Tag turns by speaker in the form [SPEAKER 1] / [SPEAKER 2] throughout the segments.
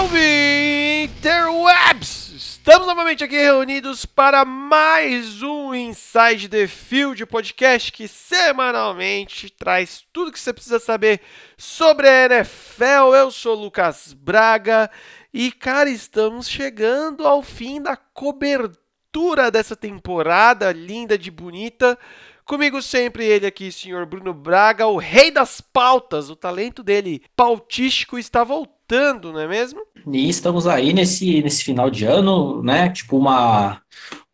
[SPEAKER 1] Salve Interwebs! Estamos novamente aqui reunidos para mais um Inside the Field podcast que semanalmente traz tudo que você precisa saber sobre a NFL. Eu sou Lucas Braga e, cara, estamos chegando ao fim da cobertura dessa temporada linda de bonita. Comigo sempre ele aqui, senhor Bruno Braga, o rei das pautas. O talento dele pautístico está voltando, não é mesmo?
[SPEAKER 2] E estamos aí nesse, nesse final de ano, né? Tipo uma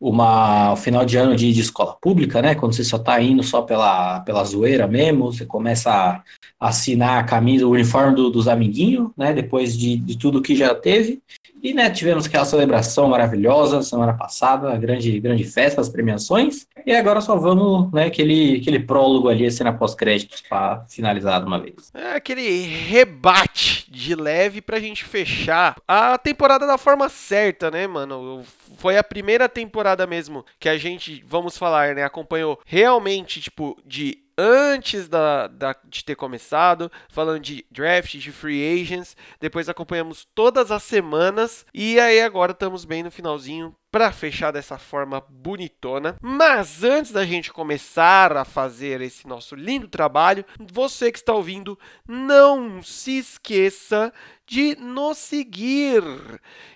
[SPEAKER 2] uma o final de ano de, de, escola pública, né? Quando você só tá indo só pela, pela zoeira mesmo, você começa a assinar a camisa, o uniforme do, dos amiguinhos, né? Depois de, de tudo que já teve. E, né, tivemos aquela celebração maravilhosa semana passada, a grande, grande festa, as premiações. E agora só vamos, né, aquele, aquele prólogo ali, a cena pós-créditos para finalizar de uma vez.
[SPEAKER 1] É aquele rebate de leve pra gente fechar a temporada da forma certa, né, mano? Foi a primeira temporada mesmo que a gente, vamos falar, né, acompanhou realmente, tipo, de antes da, da, de ter começado, falando de draft, de free agents. Depois acompanhamos todas as semanas. E aí agora estamos bem no finalzinho para fechar dessa forma bonitona. Mas antes da gente começar a fazer esse nosso lindo trabalho, você que está ouvindo, não se esqueça de nos seguir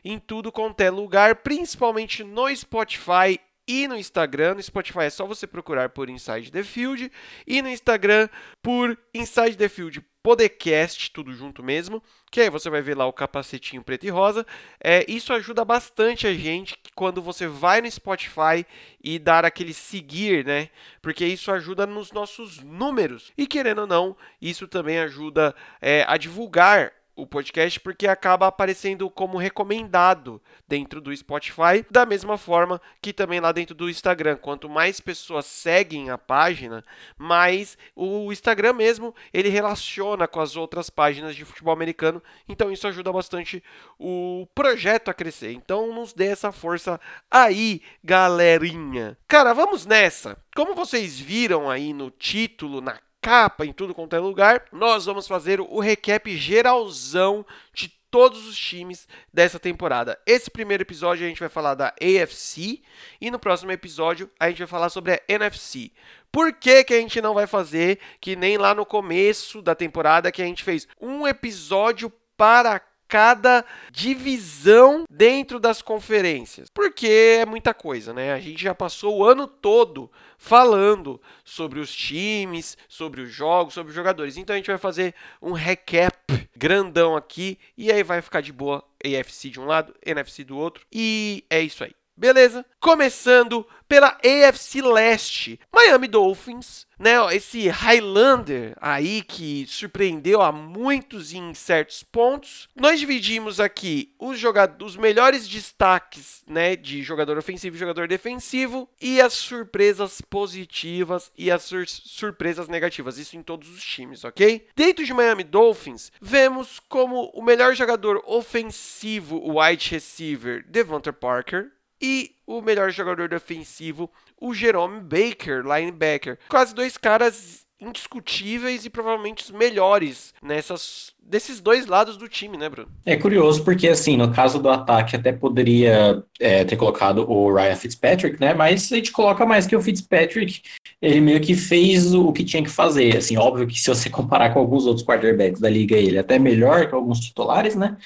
[SPEAKER 1] em tudo quanto é lugar, principalmente no Spotify e no Instagram. No Spotify é só você procurar por Inside the Field e no Instagram por Inside the Field Podcast, tudo junto mesmo, que aí você vai ver lá o capacetinho preto e rosa. É, isso ajuda bastante a gente quando você vai no Spotify e dar aquele seguir, né? Porque isso ajuda nos nossos números. E querendo ou não, isso também ajuda é, a divulgar o podcast porque acaba aparecendo como recomendado dentro do Spotify, da mesma forma que também lá dentro do Instagram. Quanto mais pessoas seguem a página, mais o Instagram mesmo ele relaciona com as outras páginas de futebol americano. Então isso ajuda bastante o projeto a crescer. Então nos dê essa força aí, galerinha. Cara, vamos nessa. Como vocês viram aí no título, na capa, em tudo quanto é lugar, nós vamos fazer o recap geralzão de todos os times dessa temporada. Esse primeiro episódio a gente vai falar da AFC e no próximo episódio a gente vai falar sobre a NFC. Por que, que a gente não vai fazer que nem lá no começo da temporada que a gente fez um episódio para cada divisão dentro das conferências. Porque é muita coisa, né? A gente já passou o ano todo falando sobre os times, sobre os jogos, sobre os jogadores. Então a gente vai fazer um recap grandão aqui e aí vai ficar de boa AFC de um lado, NFC do outro. E é isso aí. Beleza? Começando pela AFC Leste. Miami Dolphins, né? Esse Highlander aí que surpreendeu a muitos em certos pontos. Nós dividimos aqui os os melhores destaques, né, de jogador ofensivo e jogador defensivo e as surpresas positivas e as sur surpresas negativas, isso em todos os times, OK? Dentro de Miami Dolphins, vemos como o melhor jogador ofensivo, o wide receiver, Devonta Parker, e o melhor jogador defensivo, o Jerome Baker, linebacker. Quase dois caras indiscutíveis e provavelmente os melhores nessas desses dois lados do time, né, Bruno?
[SPEAKER 2] É curioso porque assim, no caso do ataque até poderia é, ter colocado o Ryan Fitzpatrick, né? Mas a gente coloca mais que o Fitzpatrick, ele meio que fez o que tinha que fazer. Assim, óbvio que se você comparar com alguns outros quarterbacks da liga, ele é até melhor que alguns titulares, né?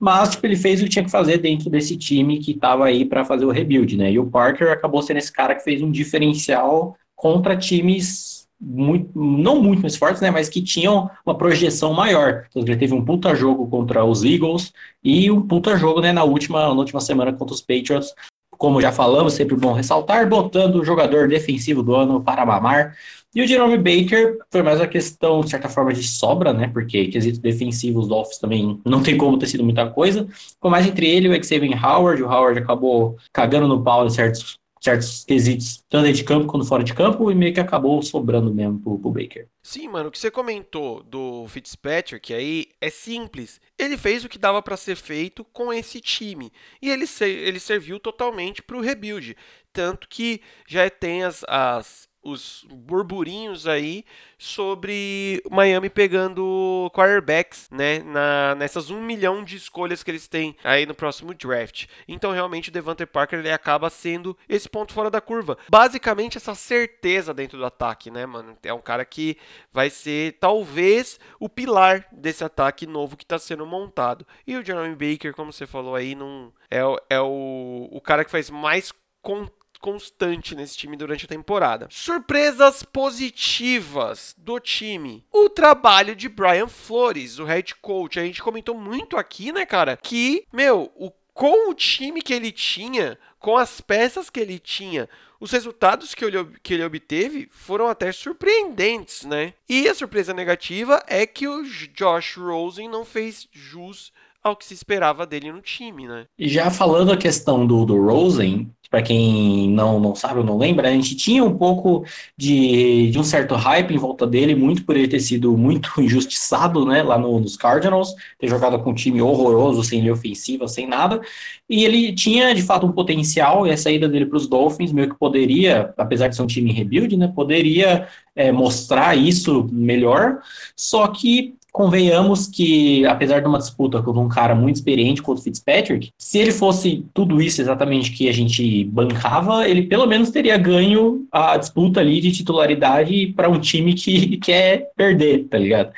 [SPEAKER 2] Mas, tipo, ele fez o que tinha que fazer dentro desse time que estava aí para fazer o rebuild, né? E o Parker acabou sendo esse cara que fez um diferencial contra times muito, não muito mais fortes, né? Mas que tinham uma projeção maior. Então, ele teve um puta jogo contra os Eagles e um puta jogo, né, na última, na última semana contra os Patriots. Como já falamos, sempre bom ressaltar, botando o jogador defensivo do ano para mamar. E o Jerome Baker foi mais uma questão, de certa forma, de sobra, né? Porque quesitos defensivos, os Dolphins também não tem como ter sido muita coisa. Foi mais entre ele e o Xavier Howard. O Howard acabou cagando no pau em certos, certos quesitos, tanto dentro de campo quanto fora de campo, e meio que acabou sobrando mesmo pro, pro Baker.
[SPEAKER 1] Sim, mano, o que você comentou do Fitzpatrick aí é simples. Ele fez o que dava para ser feito com esse time. E ele, ele serviu totalmente para o rebuild. Tanto que já tem as, as os burburinhos aí sobre Miami pegando quarterbacks, né, na, nessas um milhão de escolhas que eles têm aí no próximo draft. Então, realmente, o Devante Parker ele acaba sendo esse ponto fora da curva. Basicamente, essa certeza dentro do ataque, né, mano? É um cara que vai ser, talvez, o pilar desse ataque novo que está sendo montado. E o Jeremy Baker, como você falou aí, não é, é o, o cara que faz mais contato constante nesse time durante a temporada. Surpresas positivas do time. O trabalho de Brian Flores, o head coach. A gente comentou muito aqui, né, cara, que, meu, o, com o time que ele tinha, com as peças que ele tinha, os resultados que ele, que ele obteve foram até surpreendentes, né? E a surpresa negativa é que o Josh Rosen não fez jus ao que se esperava dele no time, né?
[SPEAKER 2] E já falando a questão do, do Rosen, para quem não, não sabe ou não lembra, a gente tinha um pouco de, de um certo hype em volta dele, muito por ele ter sido muito injustiçado, né, lá no, nos Cardinals, ter jogado com um time horroroso, sem linha ofensiva, sem nada, e ele tinha, de fato, um potencial, e a saída dele para os Dolphins meio que poderia, apesar de ser um time em rebuild, né, poderia é, mostrar isso melhor, só que convenhamos que, apesar de uma disputa com um cara muito experiente contra o Fitzpatrick, se ele fosse tudo isso exatamente que a gente bancava, ele pelo menos teria ganho a disputa ali de titularidade para um time que quer perder, tá ligado?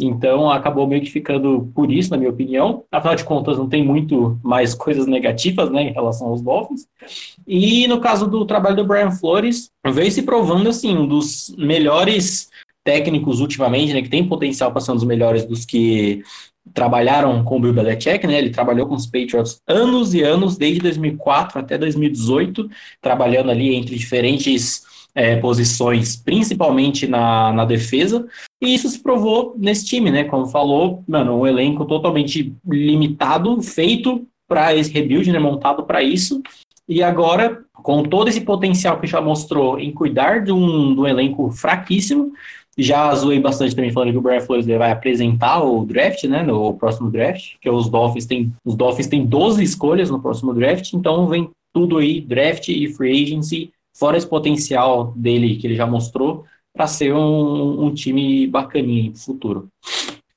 [SPEAKER 2] Então acabou meio que ficando por isso, na minha opinião. Afinal de contas, não tem muito mais coisas negativas né, em relação aos Dolphins. E no caso do trabalho do Brian Flores, veio se provando assim, um dos melhores técnicos ultimamente, né, que tem potencial para ser um dos melhores dos que trabalharam com o Bill Belichick, né? Ele trabalhou com os Patriots anos e anos, desde 2004 até 2018, trabalhando ali entre diferentes é, posições, principalmente na, na defesa. E isso se provou nesse time, né? Como falou, mano, um elenco totalmente limitado, feito para esse rebuild, né? Montado para isso. E agora, com todo esse potencial que já mostrou em cuidar de um, de um elenco fraquíssimo, já zoei bastante também falando que o Brian Flores vai apresentar o draft, né, no próximo draft, que os Dolphins têm, os Dolphins têm 12 escolhas no próximo draft, então vem tudo aí, draft e free agency, fora esse potencial dele que ele já mostrou para ser um, um time bacaninho no futuro.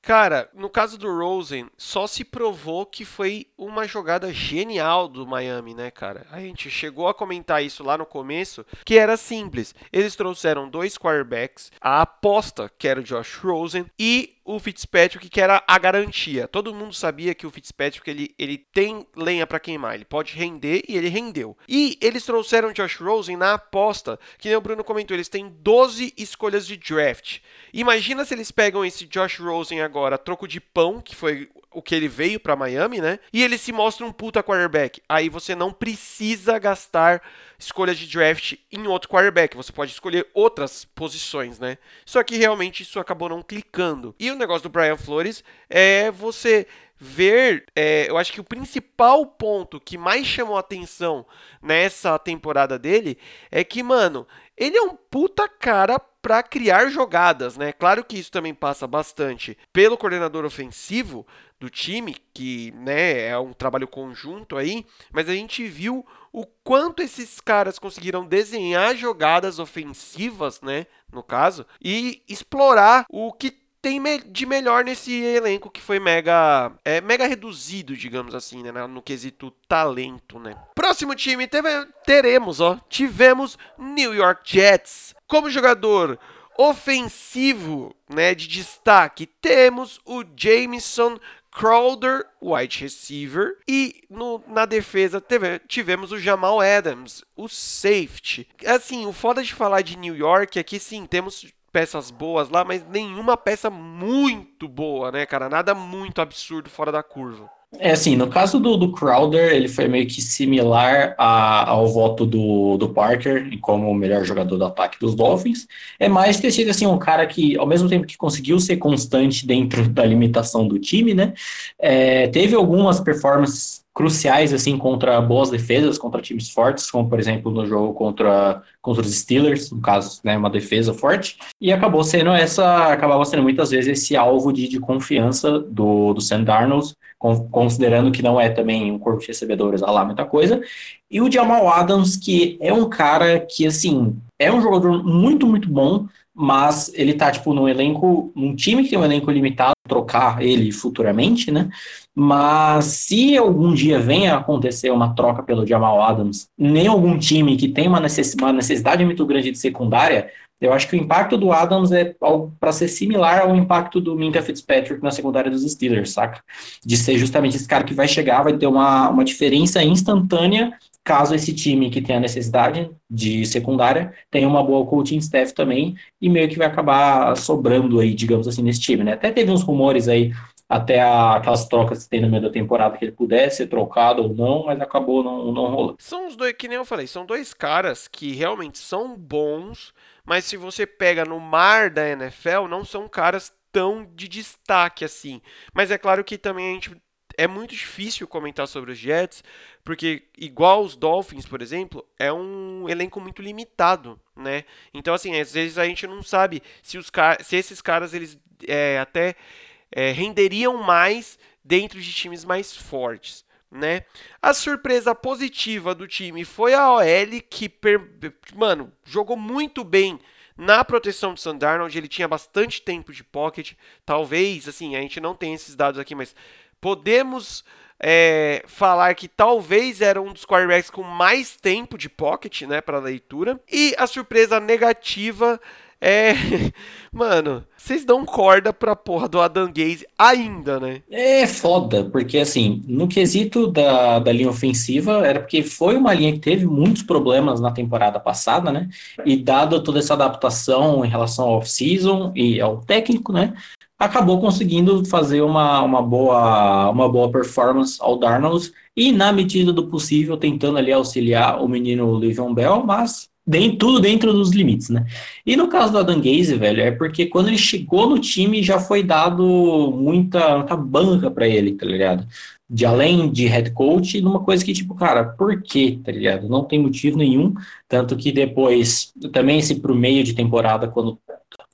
[SPEAKER 1] Cara, no caso do Rosen, só se provou que foi uma jogada genial do Miami, né, cara? A gente chegou a comentar isso lá no começo, que era simples. Eles trouxeram dois quarterbacks, a aposta, que era o Josh Rosen, e o Fitzpatrick, que era a garantia. Todo mundo sabia que o Fitzpatrick ele, ele tem lenha para queimar, ele pode render e ele rendeu. E eles trouxeram Josh Rosen na aposta, que nem o Bruno comentou, eles têm 12 escolhas de draft. Imagina se eles pegam esse Josh Rosen agora, troco de pão, que foi o que ele veio para Miami, né? E ele se mostra um puta quarterback. Aí você não precisa gastar escolha de draft em outro quarterback. Você pode escolher outras posições, né? Só que realmente isso acabou não clicando. E o negócio do Brian Flores é você ver, é, eu acho que o principal ponto que mais chamou atenção nessa temporada dele é que, mano, ele é um puta cara para criar jogadas, né? Claro que isso também passa bastante pelo coordenador ofensivo do time, que, né, é um trabalho conjunto aí, mas a gente viu o quanto esses caras conseguiram desenhar jogadas ofensivas, né, no caso, e explorar o que tem de melhor nesse elenco que foi mega é, mega reduzido, digamos assim, né, no quesito talento, né. Próximo time teve, teremos, ó, tivemos New York Jets. Como jogador ofensivo, né, de destaque, temos o Jameson Crowder, wide receiver, e no, na defesa tivemos o Jamal Adams, o safety. Assim, o foda de falar de New York é que sim, temos peças boas lá, mas nenhuma peça muito boa, né, cara? Nada muito absurdo fora da curva.
[SPEAKER 2] É assim, no caso do, do Crowder, ele foi meio que similar a, ao voto do, do Parker como o melhor jogador do ataque dos Dolphins. É mais ter sido assim, um cara que, ao mesmo tempo que conseguiu ser constante dentro da limitação do time, né? É, teve algumas performances cruciais assim contra boas defesas, contra times fortes, como por exemplo no jogo contra, contra os Steelers, no caso, né, uma defesa forte, e acabou sendo essa, acabava sendo muitas vezes esse alvo de, de confiança do, do Sam Darnold, considerando que não é também um corpo de recebedores lá muita coisa, e o Jamal Adams, que é um cara que, assim, é um jogador muito, muito bom, mas ele tá, tipo, num elenco, num time que tem um elenco limitado, trocar ele futuramente, né? Mas se algum dia venha a acontecer uma troca pelo Jamal Adams, nem algum time que tem uma necessidade muito grande de secundária, eu acho que o impacto do Adams é para ser similar ao impacto do Minka Fitzpatrick na secundária dos Steelers, saca? De ser justamente esse cara que vai chegar, vai ter uma, uma diferença instantânea caso esse time que tem a necessidade de secundária tenha uma boa coaching staff também e meio que vai acabar sobrando aí, digamos assim, nesse time, né? Até teve uns rumores aí até a, aquelas trocas que tem no meio da temporada que ele pudesse ser trocado ou não, mas acabou não, não rolando.
[SPEAKER 1] São os dois, que nem eu falei, são dois caras que realmente são bons, mas se você pega no mar da NFL, não são caras tão de destaque assim. Mas é claro que também a gente é muito difícil comentar sobre os Jets, porque igual os Dolphins, por exemplo, é um elenco muito limitado, né? Então assim, às vezes a gente não sabe se os se esses caras eles é, até é, renderiam mais dentro de times mais fortes né? A surpresa positiva do time foi a OL que, per... mano, jogou muito bem na proteção do Sandarno, onde ele tinha bastante tempo de pocket. Talvez, assim, a gente não tem esses dados aqui, mas podemos é, falar que talvez era um dos quarterbacks com mais tempo de pocket, né, para leitura. E a surpresa negativa é. Mano, vocês dão corda pra porra do Adam Gaze ainda, né?
[SPEAKER 2] É foda, porque assim, no quesito da, da linha ofensiva, era porque foi uma linha que teve muitos problemas na temporada passada, né? E dado toda essa adaptação em relação ao off-season e ao técnico, né? Acabou conseguindo fazer uma, uma, boa, uma boa performance ao Darnold e, na medida do possível, tentando ali auxiliar o menino Livion Bell, mas Dentro, tudo dentro dos limites, né? E no caso do Adam Gaze, velho, é porque quando ele chegou no time já foi dado muita, muita banca para ele, tá ligado? De além de head coach, numa coisa que, tipo, cara, por quê, tá ligado? Não tem motivo nenhum. Tanto que depois, também se pro meio de temporada, quando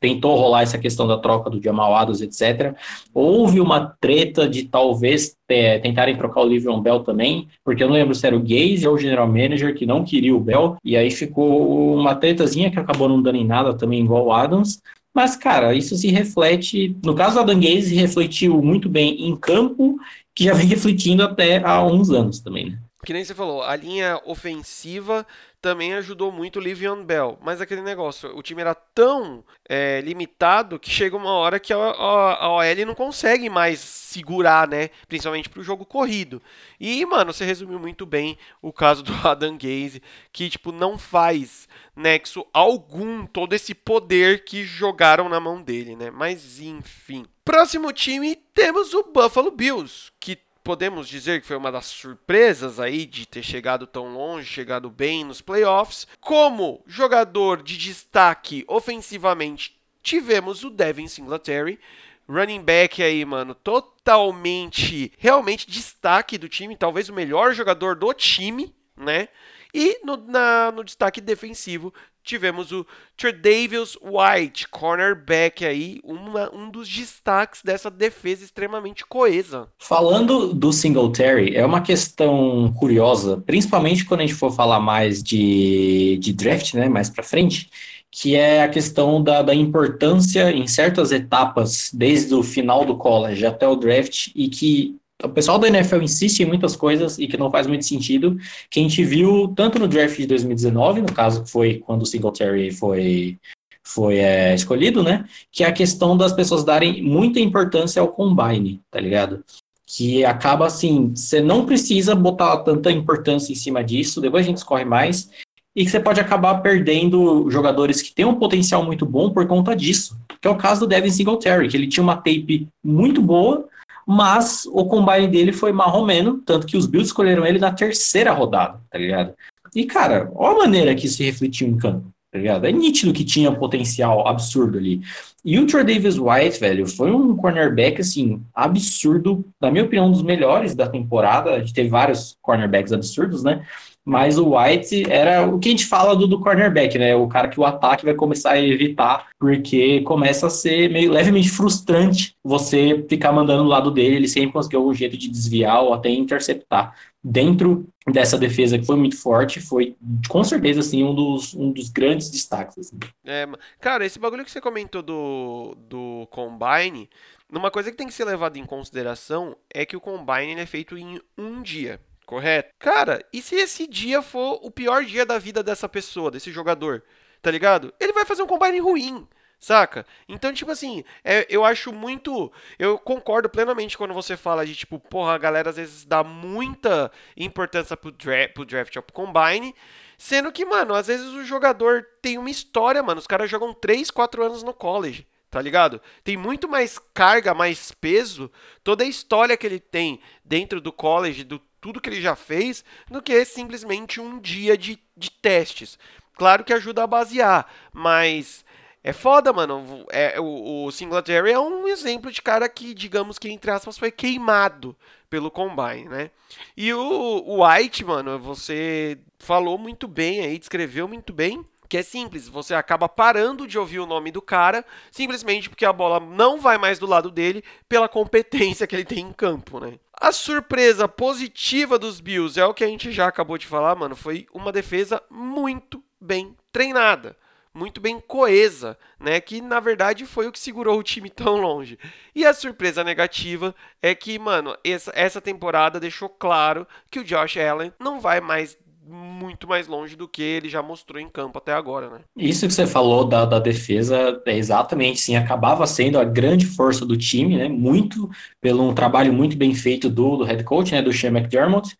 [SPEAKER 2] tentou rolar essa questão da troca do Jamal Adams, etc. Houve uma treta de talvez é, tentarem trocar o Livion Bell também, porque eu não lembro se era o Gaze ou o General Manager que não queria o Bell, e aí ficou uma tretazinha que acabou não dando em nada também, igual o Adams. Mas, cara, isso se reflete. No caso do Adam Gaze, refletiu muito bem em campo, que já vem refletindo até há uns anos também, né?
[SPEAKER 1] Que nem você falou, a linha ofensiva também ajudou muito o Livion Bell. Mas aquele negócio, o time era tão é, limitado que chega uma hora que a, a, a OL não consegue mais segurar, né? Principalmente para o jogo corrido. E, mano, você resumiu muito bem o caso do Adam Gaze, que, tipo, não faz nexo algum todo esse poder que jogaram na mão dele, né? Mas, enfim. Próximo time, temos o Buffalo Bills, que podemos dizer que foi uma das surpresas aí de ter chegado tão longe, chegado bem nos playoffs. Como jogador de destaque ofensivamente, tivemos o Devin Singletary, running back aí, mano, totalmente, realmente destaque do time, talvez o melhor jogador do time, né? E no, na, no destaque defensivo, tivemos o Tredavious White, cornerback aí, uma, um dos destaques dessa defesa extremamente coesa.
[SPEAKER 2] Falando do Singletary, é uma questão curiosa, principalmente quando a gente for falar mais de, de draft, né, mais para frente, que é a questão da, da importância em certas etapas, desde o final do college até o draft, e que o pessoal da NFL insiste em muitas coisas e que não faz muito sentido, que a gente viu tanto no draft de 2019, no caso que foi quando o Singletary foi, foi é, escolhido, né? Que é a questão das pessoas darem muita importância ao combine, tá ligado? Que acaba assim, você não precisa botar tanta importância em cima disso, depois a gente escorre mais, e que você pode acabar perdendo jogadores que têm um potencial muito bom por conta disso. Que é o caso do Devin Singletary, que ele tinha uma tape muito boa, mas o combine dele foi marromeno, tanto que os Bills escolheram ele na terceira rodada, tá ligado? E, cara, olha a maneira que se refletiu em campo, tá ligado? É nítido que tinha potencial absurdo ali. E o Trey Davis White, velho, foi um cornerback, assim, absurdo, na minha opinião, um dos melhores da temporada. A gente teve vários cornerbacks absurdos, né? Mas o White era o que a gente fala do, do cornerback, né? O cara que o ataque vai começar a evitar, porque começa a ser meio levemente frustrante você ficar mandando do lado dele, ele sempre conseguiu algum jeito de desviar ou até interceptar. Dentro dessa defesa que foi muito forte, foi com certeza assim, um, dos, um dos grandes destaques. Assim.
[SPEAKER 1] É, cara, esse bagulho que você comentou do, do Combine, uma coisa que tem que ser levada em consideração é que o Combine é feito em um dia correto? Cara, e se esse dia for o pior dia da vida dessa pessoa, desse jogador, tá ligado? Ele vai fazer um combine ruim, saca? Então, tipo assim, é, eu acho muito. Eu concordo plenamente quando você fala de, tipo, porra, a galera às vezes dá muita importância pro draft, pro draft ou pro combine. Sendo que, mano, às vezes o jogador tem uma história, mano. Os caras jogam 3, 4 anos no college tá ligado? Tem muito mais carga, mais peso, toda a história que ele tem dentro do college, do tudo que ele já fez, do que simplesmente um dia de, de testes. Claro que ajuda a basear, mas é foda, mano. É, o, o Singletary é um exemplo de cara que, digamos que, entre aspas, foi queimado pelo Combine, né? E o, o White, mano, você falou muito bem aí, descreveu muito bem que é simples, você acaba parando de ouvir o nome do cara simplesmente porque a bola não vai mais do lado dele pela competência que ele tem em campo, né? A surpresa positiva dos Bills é o que a gente já acabou de falar, mano, foi uma defesa muito bem treinada, muito bem coesa, né? Que na verdade foi o que segurou o time tão longe. E a surpresa negativa é que, mano, essa, essa temporada deixou claro que o Josh Allen não vai mais muito mais longe do que ele já mostrou em campo até agora, né?
[SPEAKER 2] Isso que você falou da, da defesa é exatamente, sim, acabava sendo a grande força do time, né? Muito pelo um trabalho muito bem feito do, do head coach, né? Do Shane McDermott.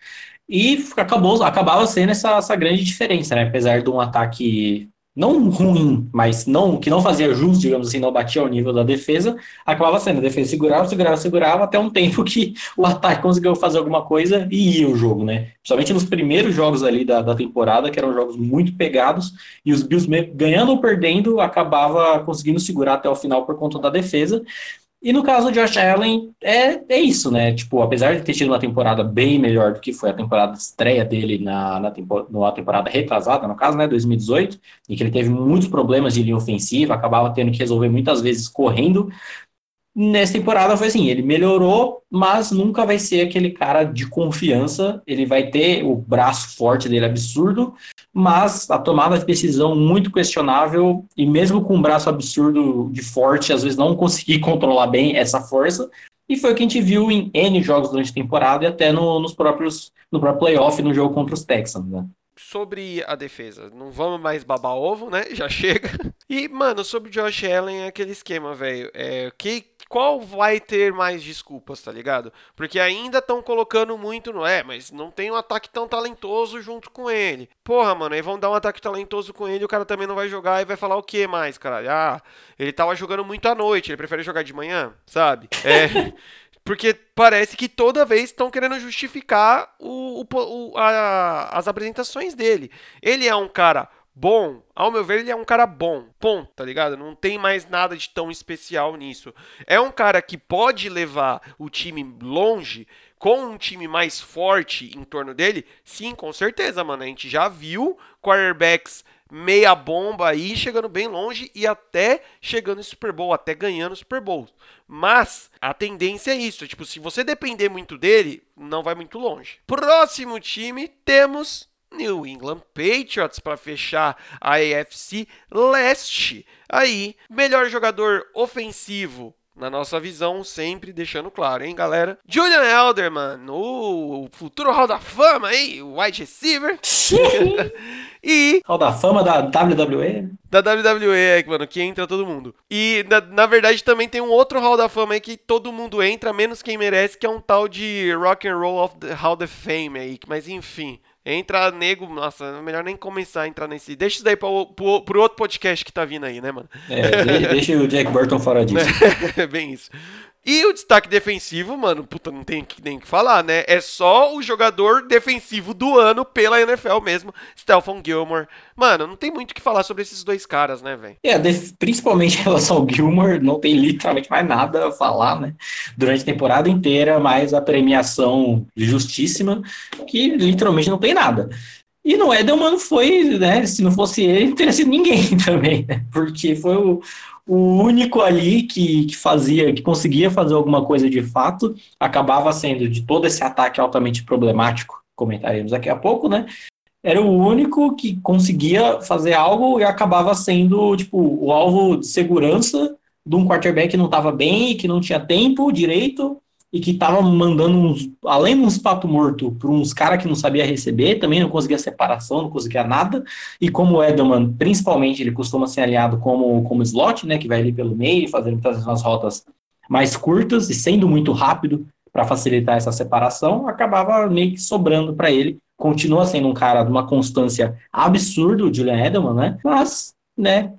[SPEAKER 2] E acabou, acabava sendo essa, essa grande diferença, né? Apesar de um ataque não ruim, mas não que não fazia jus, digamos assim, não batia ao nível da defesa, acabava sendo. A defesa segurava, segurava, segurava, até um tempo que o ataque conseguiu fazer alguma coisa e ia o jogo, né? Principalmente nos primeiros jogos ali da, da temporada, que eram jogos muito pegados, e os Bills ganhando ou perdendo, acabava conseguindo segurar até o final por conta da defesa. E no caso do Josh Allen, é, é isso, né? Tipo, apesar de ter tido uma temporada bem melhor do que foi a temporada de estreia dele na, na, tempo, na temporada retrasada, no caso, né, 2018, em que ele teve muitos problemas de linha ofensiva, acabava tendo que resolver muitas vezes correndo, Nessa temporada foi assim, ele melhorou, mas nunca vai ser aquele cara de confiança. Ele vai ter o braço forte dele absurdo, mas a tomada de decisão muito questionável e mesmo com um braço absurdo de forte, às vezes não conseguir controlar bem essa força. E foi o que a gente viu em N jogos durante a temporada e até no, nos próprios no próprio playoff no jogo contra os Texans, né?
[SPEAKER 1] sobre a defesa. Não vamos mais babar ovo, né? Já chega. E, mano, sobre Josh Allen é aquele esquema, velho. É, que, qual vai ter mais desculpas, tá ligado? Porque ainda estão colocando muito no. É, mas não tem um ataque tão talentoso junto com ele. Porra, mano, aí vão dar um ataque talentoso com ele, o cara também não vai jogar e vai falar o que mais, cara? Ah, ele tava jogando muito à noite, ele prefere jogar de manhã, sabe? É. Porque parece que toda vez estão querendo justificar o, o, o a, as apresentações dele. Ele é um cara bom, ao meu ver, ele é um cara bom. Ponto, tá ligado? Não tem mais nada de tão especial nisso. É um cara que pode levar o time longe com um time mais forte em torno dele? Sim, com certeza, mano. A gente já viu quarterbacks meia bomba aí, chegando bem longe e até chegando no Super Bowl, até ganhando Super Bowl. Mas a tendência é isso, tipo, se você depender muito dele, não vai muito longe. Próximo time temos New England Patriots para fechar a AFC Leste. Aí, melhor jogador ofensivo na nossa visão, sempre deixando claro, hein, galera? Julian Elderman, o futuro Hall da Fama aí, o wide receiver.
[SPEAKER 2] e. Hall da Fama da WWE?
[SPEAKER 1] Da WWE, mano, que entra todo mundo. E, na, na, verdade, também tem um outro Hall da Fama aí que todo mundo entra, menos quem merece, que é um tal de Rock and Roll of the Hall of Fame aí. Mas enfim. Entra nego, nossa, é melhor nem começar a entrar nesse. Deixa isso daí pro, pro, pro outro podcast que tá vindo aí, né, mano?
[SPEAKER 2] É, deixa o Jack Burton fora disso.
[SPEAKER 1] é bem isso. E o destaque defensivo, mano, puta, não tem nem o que falar, né? É só o jogador defensivo do ano pela NFL mesmo, Stelphon Gilmore. Mano, não tem muito o que falar sobre esses dois caras, né, velho?
[SPEAKER 2] É, principalmente em relação ao Gilmore, não tem literalmente mais nada a falar, né? Durante a temporada inteira, mais a premiação justíssima, que literalmente não tem nada. E no Edelman foi, né? Se não fosse ele, não teria sido ninguém também, né? Porque foi o, o único ali que, que fazia, que conseguia fazer alguma coisa de fato, acabava sendo de todo esse ataque altamente problemático, comentaremos daqui a pouco, né? Era o único que conseguia fazer algo e acabava sendo, tipo, o alvo de segurança de um quarterback que não estava bem, que não tinha tempo direito e que estava mandando uns, além de uns papo morto para uns caras que não sabia receber, também não conseguia separação, não conseguia nada. E como o Edelman, principalmente, ele costuma ser aliado como, como slot, né, que vai ali pelo meio, fazendo muitas umas rotas mais curtas e sendo muito rápido para facilitar essa separação, acabava meio que sobrando para ele. Continua sendo um cara de uma constância absurda, o Julian Edelman, né? Mas, né,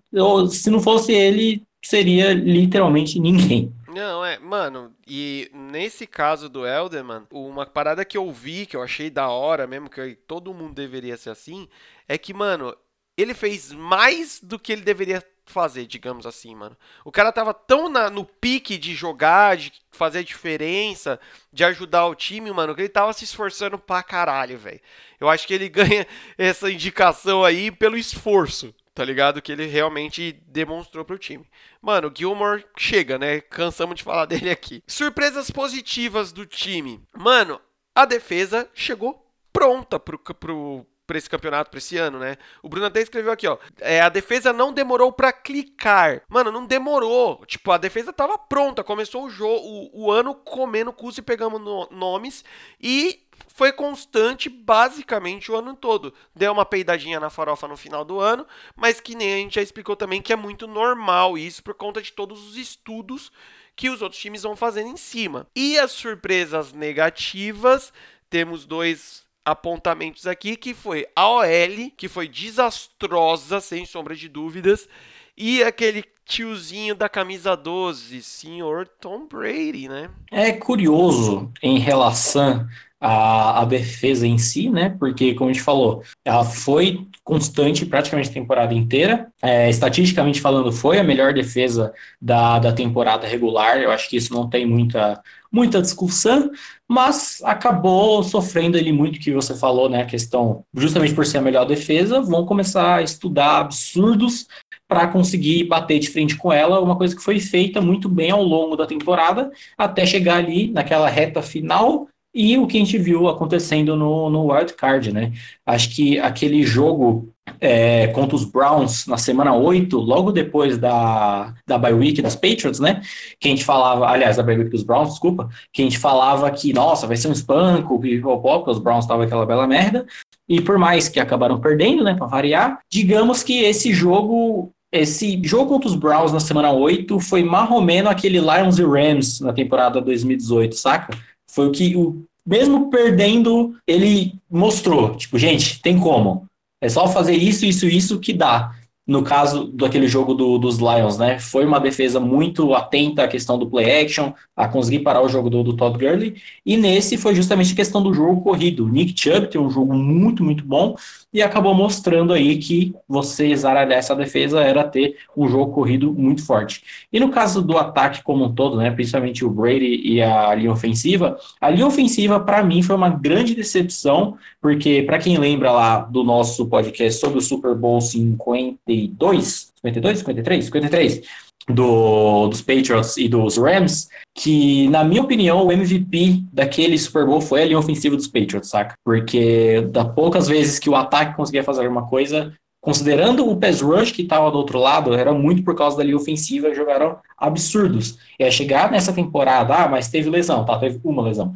[SPEAKER 2] se não fosse ele, seria literalmente ninguém.
[SPEAKER 1] Não, é, mano, e nesse caso do Elderman, uma parada que eu vi, que eu achei da hora mesmo, que todo mundo deveria ser assim, é que, mano, ele fez mais do que ele deveria fazer, digamos assim, mano. O cara tava tão na, no pique de jogar, de fazer a diferença, de ajudar o time, mano, que ele tava se esforçando pra caralho, velho. Eu acho que ele ganha essa indicação aí pelo esforço, tá ligado? Que ele realmente demonstrou pro time. Mano, Gilmore chega, né? Cansamos de falar dele aqui. Surpresas positivas do time. Mano, a defesa chegou pronta pro, pro, pra esse campeonato, pra esse ano, né? O Bruno até escreveu aqui, ó. É, a defesa não demorou para clicar. Mano, não demorou. Tipo, a defesa tava pronta. Começou o jogo, o, o ano comendo curso e pegamos no, nomes. E foi constante basicamente o ano todo. Deu uma peidadinha na farofa no final do ano, mas que nem a gente já explicou também que é muito normal isso por conta de todos os estudos que os outros times vão fazendo em cima. E as surpresas negativas, temos dois apontamentos aqui, que foi a OL, que foi desastrosa, sem sombra de dúvidas, e aquele tiozinho da camisa 12, senhor Tom Brady, né?
[SPEAKER 2] É curioso em relação a, a defesa em si, né? Porque, como a gente falou, ela foi constante praticamente a temporada inteira. É, estatisticamente falando, foi a melhor defesa da, da temporada regular. Eu acho que isso não tem muita, muita discussão, mas acabou sofrendo ali muito que você falou, né? A questão, justamente por ser a melhor defesa, vão começar a estudar absurdos para conseguir bater de frente com ela, uma coisa que foi feita muito bem ao longo da temporada, até chegar ali naquela reta final e o que a gente viu acontecendo no, no Wild Card, né? Acho que aquele jogo é, contra os Browns na semana 8, logo depois da, da bye week das Patriots, né? Que a gente falava, aliás, da bye week dos Browns, desculpa, que a gente falava que, nossa, vai ser um espanco, porque os Browns estavam aquela bela merda. E por mais que acabaram perdendo, né, para variar, digamos que esse jogo esse jogo contra os Browns na semana 8 foi mais ou menos aquele Lions e Rams na temporada 2018, saca? Foi o que, o, mesmo perdendo, ele mostrou. Tipo, gente, tem como. É só fazer isso, isso, isso que dá no caso daquele jogo do, dos Lions, né? Foi uma defesa muito atenta à questão do play action, a conseguir parar o jogo do, do Todd Gurley. E nesse foi justamente a questão do jogo corrido. O Nick Chubb tem um jogo muito, muito bom e acabou mostrando aí que você zaralhar essa defesa era ter um jogo corrido muito forte. E no caso do ataque como um todo, né? Principalmente o Brady e a linha ofensiva, a linha ofensiva para mim foi uma grande decepção, porque para quem lembra lá do nosso podcast sobre o Super Bowl 50 52, 52, 53, 53 do, dos Patriots e dos Rams, que, na minha opinião, o MVP daquele Super Bowl foi a linha ofensiva dos Patriots, saca? Porque da poucas vezes que o ataque conseguia fazer alguma coisa, considerando o pass rush que estava do outro lado, era muito por causa da linha ofensiva, jogaram absurdos. E a chegar nessa temporada, ah, mas teve lesão, tá, teve uma lesão.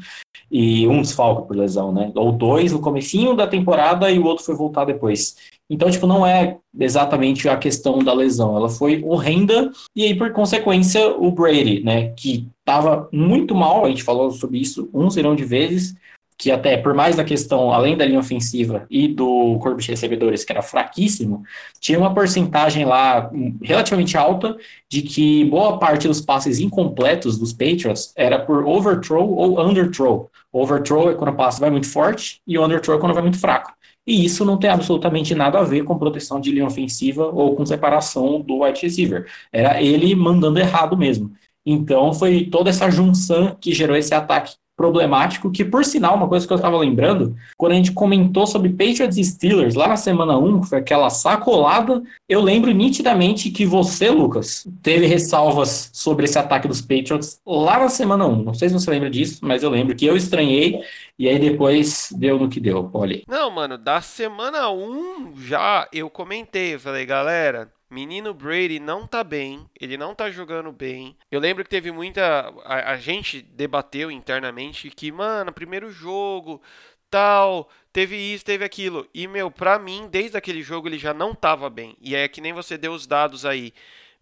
[SPEAKER 2] E um desfalque por lesão, né? Ou dois no comecinho da temporada e o outro foi voltar depois. Então, tipo, não é exatamente a questão da lesão, ela foi horrenda, e aí, por consequência, o Brady, né, que estava muito mal, a gente falou sobre isso um zilhão de vezes, que até por mais da questão, além da linha ofensiva e do corpo de recebedores, que era fraquíssimo, tinha uma porcentagem lá relativamente alta de que boa parte dos passes incompletos dos Patriots era por overthrow ou underthrow. Overthrow é quando o passe vai muito forte e underthrow é quando vai muito fraco. E isso não tem absolutamente nada a ver com proteção de linha ofensiva ou com separação do wide receiver. Era ele mandando errado mesmo. Então foi toda essa junção que gerou esse ataque problemático, que por sinal, uma coisa que eu estava lembrando, quando a gente comentou sobre Patriots e Steelers lá na semana 1, que foi aquela sacolada, eu lembro nitidamente que você, Lucas, teve ressalvas sobre esse ataque dos Patriots lá na semana 1. Não sei se você lembra disso, mas eu lembro que eu estranhei e aí depois deu no que deu, olha.
[SPEAKER 1] Não, mano, da semana 1 já eu comentei, eu falei, galera, Menino Brady não tá bem, ele não tá jogando bem. Eu lembro que teve muita. A, a, gente debateu internamente que, mano, primeiro jogo, tal, teve isso, teve aquilo. E, meu, pra mim, desde aquele jogo ele já não tava bem. E é que nem você deu os dados aí.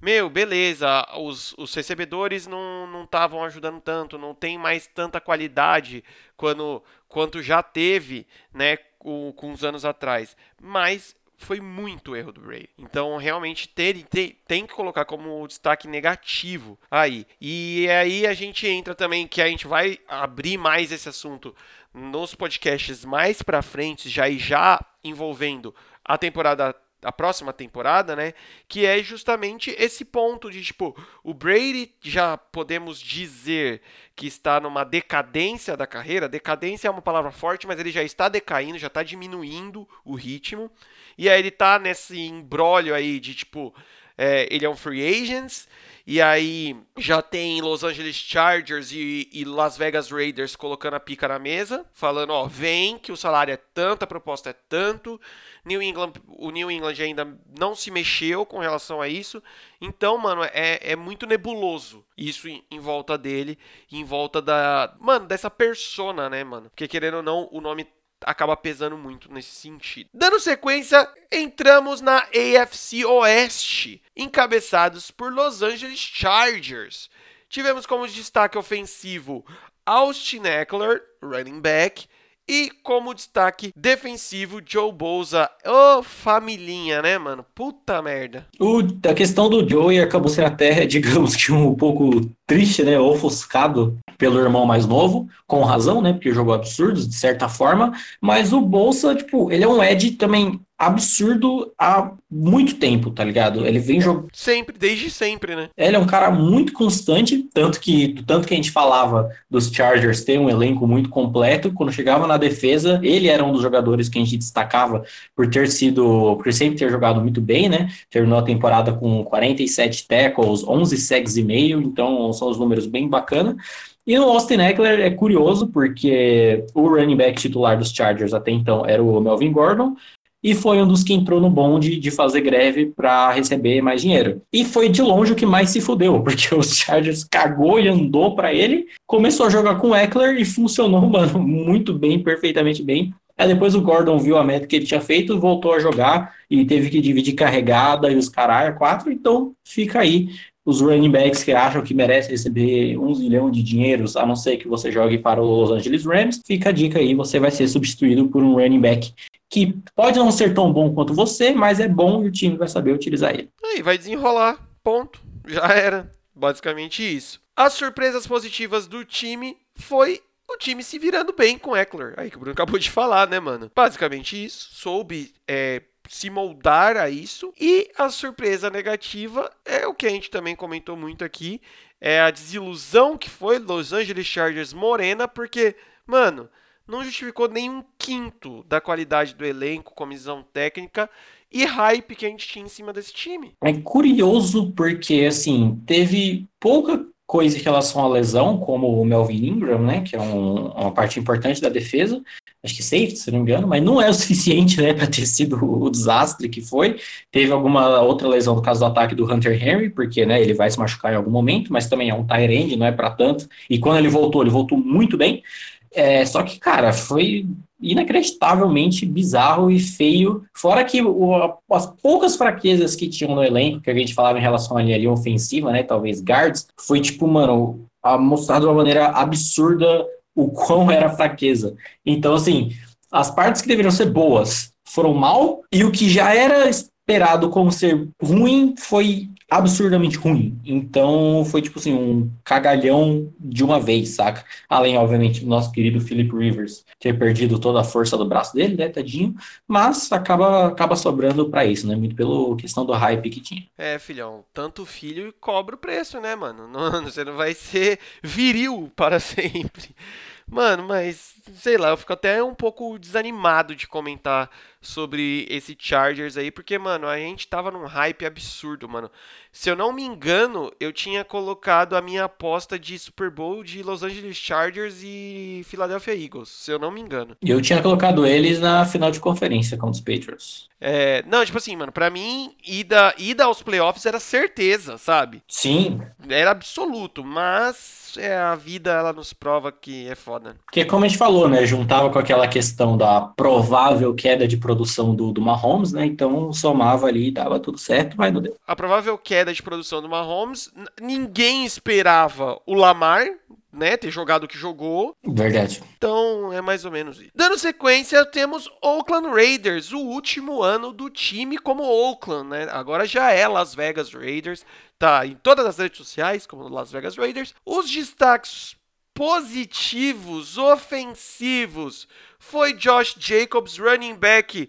[SPEAKER 1] Meu, beleza, os, os recebedores não estavam ajudando tanto, não tem mais tanta qualidade quando, quanto já teve, né, com, com uns anos atrás. Mas foi muito erro do Ray. Então, realmente, ter, ter, tem que colocar como destaque negativo aí. E aí a gente entra também, que a gente vai abrir mais esse assunto nos podcasts mais pra frente, já e já envolvendo a temporada a próxima temporada, né? Que é justamente esse ponto de tipo, o Brady já podemos dizer que está numa decadência da carreira. Decadência é uma palavra forte, mas ele já está decaindo, já está diminuindo o ritmo. E aí ele tá nesse embrólio aí de tipo, é, ele é um free agent, e aí já tem Los Angeles Chargers e, e, Las Vegas Raiders colocando a pica na mesa, falando, ó, vem que o salário é tanto, a proposta é tanto. New England, o New England ainda não se mexeu com relação a isso. Então, mano, é, é muito nebuloso isso em, em volta dele, em volta da, mano, dessa persona, né, mano? Porque querendo ou não, o nome acaba pesando muito nesse sentido. Dando sequência, entramos na AFC Oeste, encabeçados por Los Angeles Chargers. Tivemos como destaque ofensivo Austin Eckler, running back, e como destaque defensivo, Joe Bosa. Ô, oh, né, mano? Puta merda.
[SPEAKER 2] O, a questão do Joey acabou sendo até, digamos que um pouco triste, né? Ofuscado pelo irmão mais novo, com razão, né? Porque jogou absurdos, de certa forma. Mas o Bolsa, tipo, ele é um Ed também absurdo há muito tempo, tá ligado? Ele vem jogando.
[SPEAKER 1] Sempre, desde sempre, né?
[SPEAKER 2] Ele é um cara muito constante, tanto que tanto que a gente falava dos Chargers ter um elenco muito completo. Quando chegava na defesa, ele era um dos jogadores que a gente destacava por ter sido, por sempre ter jogado muito bem, né? Terminou a temporada com 47 tackles, 11 sacks e meio, então são os números bem bacana. E o Austin Eckler é curioso, porque o running back titular dos Chargers até então era o Melvin Gordon, e foi um dos que entrou no bonde de fazer greve para receber mais dinheiro. E foi de longe o que mais se fudeu, porque os Chargers cagou e andou para ele, começou a jogar com o Eckler e funcionou, mano, muito bem, perfeitamente bem. Aí depois o Gordon viu a meta que ele tinha feito, voltou a jogar e teve que dividir carregada e os caralho, quatro, então fica aí os running backs que acham que merecem receber um zilhão de dinheiros, a não ser que você jogue para o Los Angeles Rams, fica a dica aí, você vai ser substituído por um running back que pode não ser tão bom quanto você, mas é bom e o time vai saber utilizar ele.
[SPEAKER 1] Aí, vai desenrolar, ponto. Já era. Basicamente isso. As surpresas positivas do time foi o time se virando bem com Eckler. Aí que o Bruno acabou de falar, né, mano? Basicamente isso. Soube é, se moldar a isso. E a surpresa negativa é o que a gente também comentou muito aqui. É a desilusão que foi Los Angeles Chargers Morena, porque, mano, não justificou nem um quinto da qualidade do elenco, comissão técnica e hype que a gente tinha em cima desse time.
[SPEAKER 2] É curioso porque, assim, teve pouca coisa em relação à lesão, como o Melvin Ingram, né, que é um, uma parte importante da defesa, acho que safety, se não me engano, mas não é o suficiente, né, para ter sido o desastre que foi. Teve alguma outra lesão no caso do ataque do Hunter Henry, porque, né, ele vai se machucar em algum momento, mas também é um tight end, não é para tanto. E quando ele voltou, ele voltou muito bem. É, só que, cara, foi inacreditavelmente bizarro e feio. Fora que o, as poucas fraquezas que tinham no elenco, que a gente falava em relação à linha ofensiva, né? Talvez guards, foi tipo, mano, mostrado de uma maneira absurda o quão era fraqueza. Então, assim, as partes que deveriam ser boas foram mal, e o que já era esperado como ser ruim foi absurdamente ruim. Então foi tipo assim, um cagalhão de uma vez, saca? Além, obviamente, do nosso querido Philip Rivers ter perdido toda a força do braço dele, né, tadinho, mas acaba, acaba sobrando para isso, né? Muito pela questão do hype que tinha.
[SPEAKER 1] É, filhão, tanto filho cobra o preço, né, mano? Não, você não vai ser viril para sempre. Mano, mas sei lá, eu fico até um pouco desanimado de comentar sobre esse Chargers aí, porque, mano, a gente tava num hype absurdo, mano. Se eu não me engano, eu tinha colocado a minha aposta de Super Bowl de Los Angeles Chargers e Philadelphia Eagles, se eu não me engano.
[SPEAKER 2] E eu tinha colocado eles na final de conferência contra os Patriots.
[SPEAKER 1] É, não, tipo assim, mano, pra mim, ida, ida aos playoffs era certeza, sabe?
[SPEAKER 2] Sim.
[SPEAKER 1] Era absoluto, mas é, a vida, ela nos prova que é foda.
[SPEAKER 2] Porque, como a gente falou, né, juntava com aquela questão da provável queda de produção do, do Mahomes, né, então somava ali e dava tudo certo, mas não deu.
[SPEAKER 1] A provável queda de produção do Mahomes, ninguém esperava o Lamar, né, ter jogado o que jogou.
[SPEAKER 2] Verdade.
[SPEAKER 1] Então é mais ou menos isso. Dando sequência, temos Oakland Raiders, o último ano do time como Oakland, né? Agora já é Las Vegas Raiders, tá em todas as redes sociais como Las Vegas Raiders. Os destaques positivos, ofensivos, foi Josh Jacobs, running back,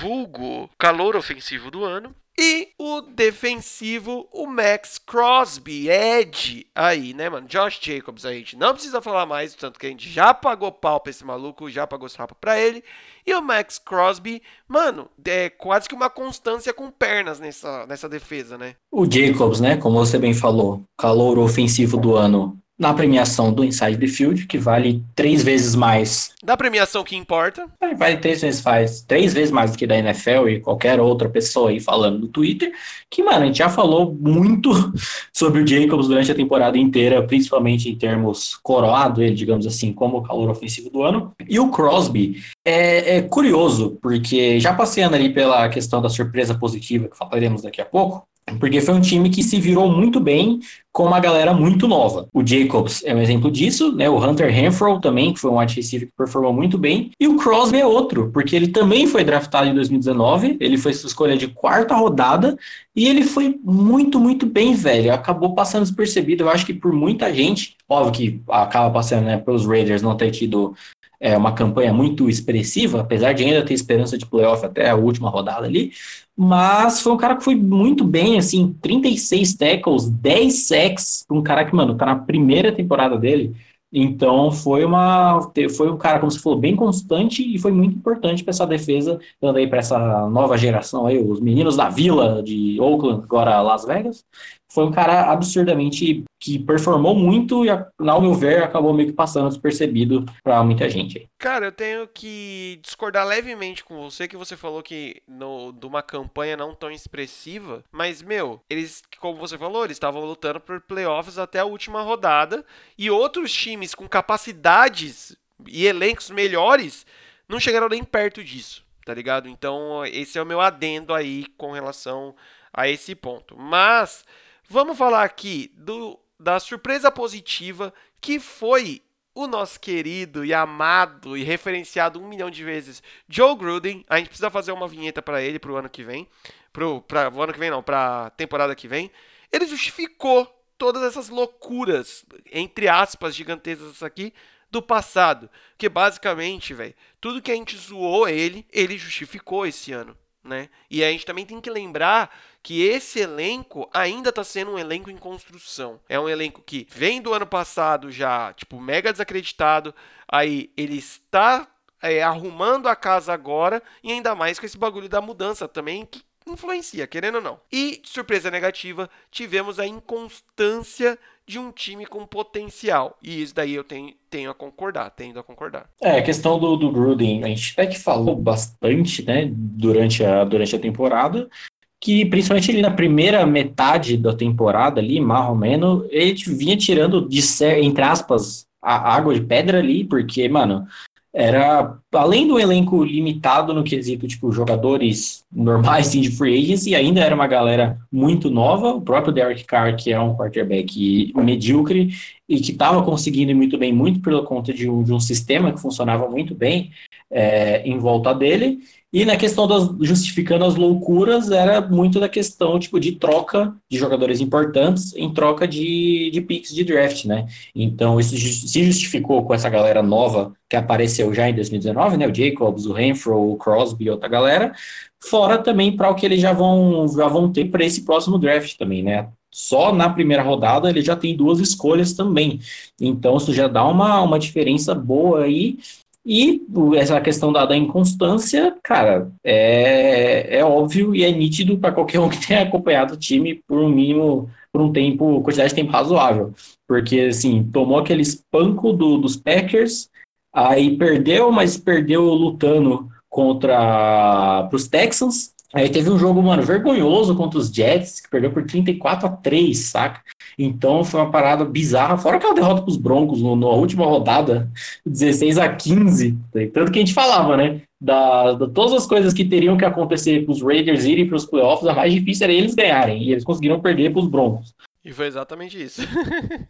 [SPEAKER 1] vulgo calor ofensivo do ano. E o defensivo, o Max Crosby, Ed, aí, né, mano? Josh Jacobs, a gente não precisa falar mais, tanto que a gente já pagou pau pra esse maluco, já pagou sapo pra ele. E o Max Crosby, mano, é quase que uma constância com pernas nessa, nessa defesa, né?
[SPEAKER 2] O Jacobs, né, como você bem falou, calor ofensivo do ano na premiação do Inside the Field, que vale três vezes mais.
[SPEAKER 1] Da premiação que importa.
[SPEAKER 2] É, vale três vezes faz três vezes mais do que da NFL e qualquer outra pessoa aí falando no Twitter. Que, mano, a gente já falou muito sobre o Jacobs durante a temporada inteira, principalmente em termos coroado ele, digamos assim, como o calor ofensivo do ano. E o Crosby é, é curioso, porque já passeando ali pela questão da surpresa positiva, que falaremos daqui a pouco, porque foi um time que se virou muito bem com uma galera muito nova. O Jacobs é um exemplo disso, né? O Hunter Renfrow também, que foi um wide receiver que performou muito bem. E o Crosby é outro, porque ele também foi draftado em 2019, ele foi sua escolha de quarta rodada e ele foi muito, muito bem, velho. Acabou passando despercebido. Eu acho que por muita gente, óbvio que acaba passando, né, pelos Raiders não ter tido é, uma campanha muito expressiva, apesar de ainda ter esperança de playoff até a última rodada ali, mas foi um cara que foi muito bem, assim, 36 tackles, 10 sacks, um cara que, mano, tá na primeira temporada dele, então foi uma foi um cara, como você falou, bem constante e foi muito importante para essa defesa, dando aí para essa nova geração aí, os meninos da vila de Oakland, agora Las Vegas. Foi um cara absurdamente que performou muito e, ao meu ver, acabou meio que passando despercebido para muita gente.
[SPEAKER 1] Cara, eu tenho que discordar levemente com você, que você falou que no, de uma campanha não tão expressiva, mas, meu, eles, como você falou, eles estavam lutando por playoffs até a última rodada e outros times com capacidades e elencos melhores não chegaram nem perto disso, tá ligado? Então, esse é o meu adendo aí com relação a esse ponto. Mas, vamos falar aqui do da surpresa positiva que foi o nosso querido e amado e referenciado um milhão de vezes Joe Gruden. A gente precisa fazer uma vinheta para ele pro ano que vem, pro pra, ano que vem não, para temporada que vem. Ele justificou todas essas loucuras, entre aspas, gigantescas aqui do passado, que basicamente, velho, tudo que a gente zoou ele, ele justificou esse ano né? E a gente também tem que lembrar que esse elenco ainda está sendo um elenco em construção. É um elenco que vem do ano passado já, tipo, mega desacreditado. Aí ele está é, arrumando a casa agora, e ainda mais com esse bagulho da mudança também, que influencia, querendo ou não. E, surpresa negativa, tivemos a inconstância de um time com potencial. E isso daí eu tenho, tenho a concordar, tendo a concordar.
[SPEAKER 2] É, a questão do, do Gruden, a gente até que falou bastante, né, durante a, durante a temporada, que principalmente ali na primeira metade da temporada ali, mais ou menos, ele vinha tirando de entre aspas, a água de pedra ali, porque, mano, era além do elenco limitado no quesito tipo jogadores normais assim, de free agency, ainda era uma galera muito nova, o próprio Derek Carr que é um quarterback medíocre e que estava conseguindo muito bem muito pela conta de um, de um sistema que funcionava muito bem é, em volta dele E na questão das justificando as loucuras, era muito da questão tipo de troca de jogadores importantes em troca de, de picks de draft, né? Então isso se justificou com essa galera nova que apareceu já em 2019, né? O Jacobs, o Renfro, o Crosby outra galera, fora também para o que eles já vão já vão ter para esse próximo draft também, né? Só na primeira rodada ele já tem duas escolhas também. Então isso já dá uma, uma diferença boa aí e essa questão da, da inconstância, cara, é, é óbvio e é nítido para qualquer um que tenha acompanhado o time por um mínimo, por um tempo, quantidade de tempo razoável. Porque, assim, tomou aquele espanco do, dos Packers, aí perdeu, mas perdeu lutando contra os Texans, Aí teve um jogo, mano, vergonhoso contra os Jets, que perdeu por 34 a 3, saca? Então foi uma parada bizarra. Fora aquela derrota pros Broncos no, na última rodada, 16 a 15. Tanto que a gente falava, né? Da, da todas as coisas que teriam que acontecer pros Raiders irem pros playoffs, a mais difícil era eles ganharem. E eles conseguiram perder pros Broncos.
[SPEAKER 1] E foi exatamente isso.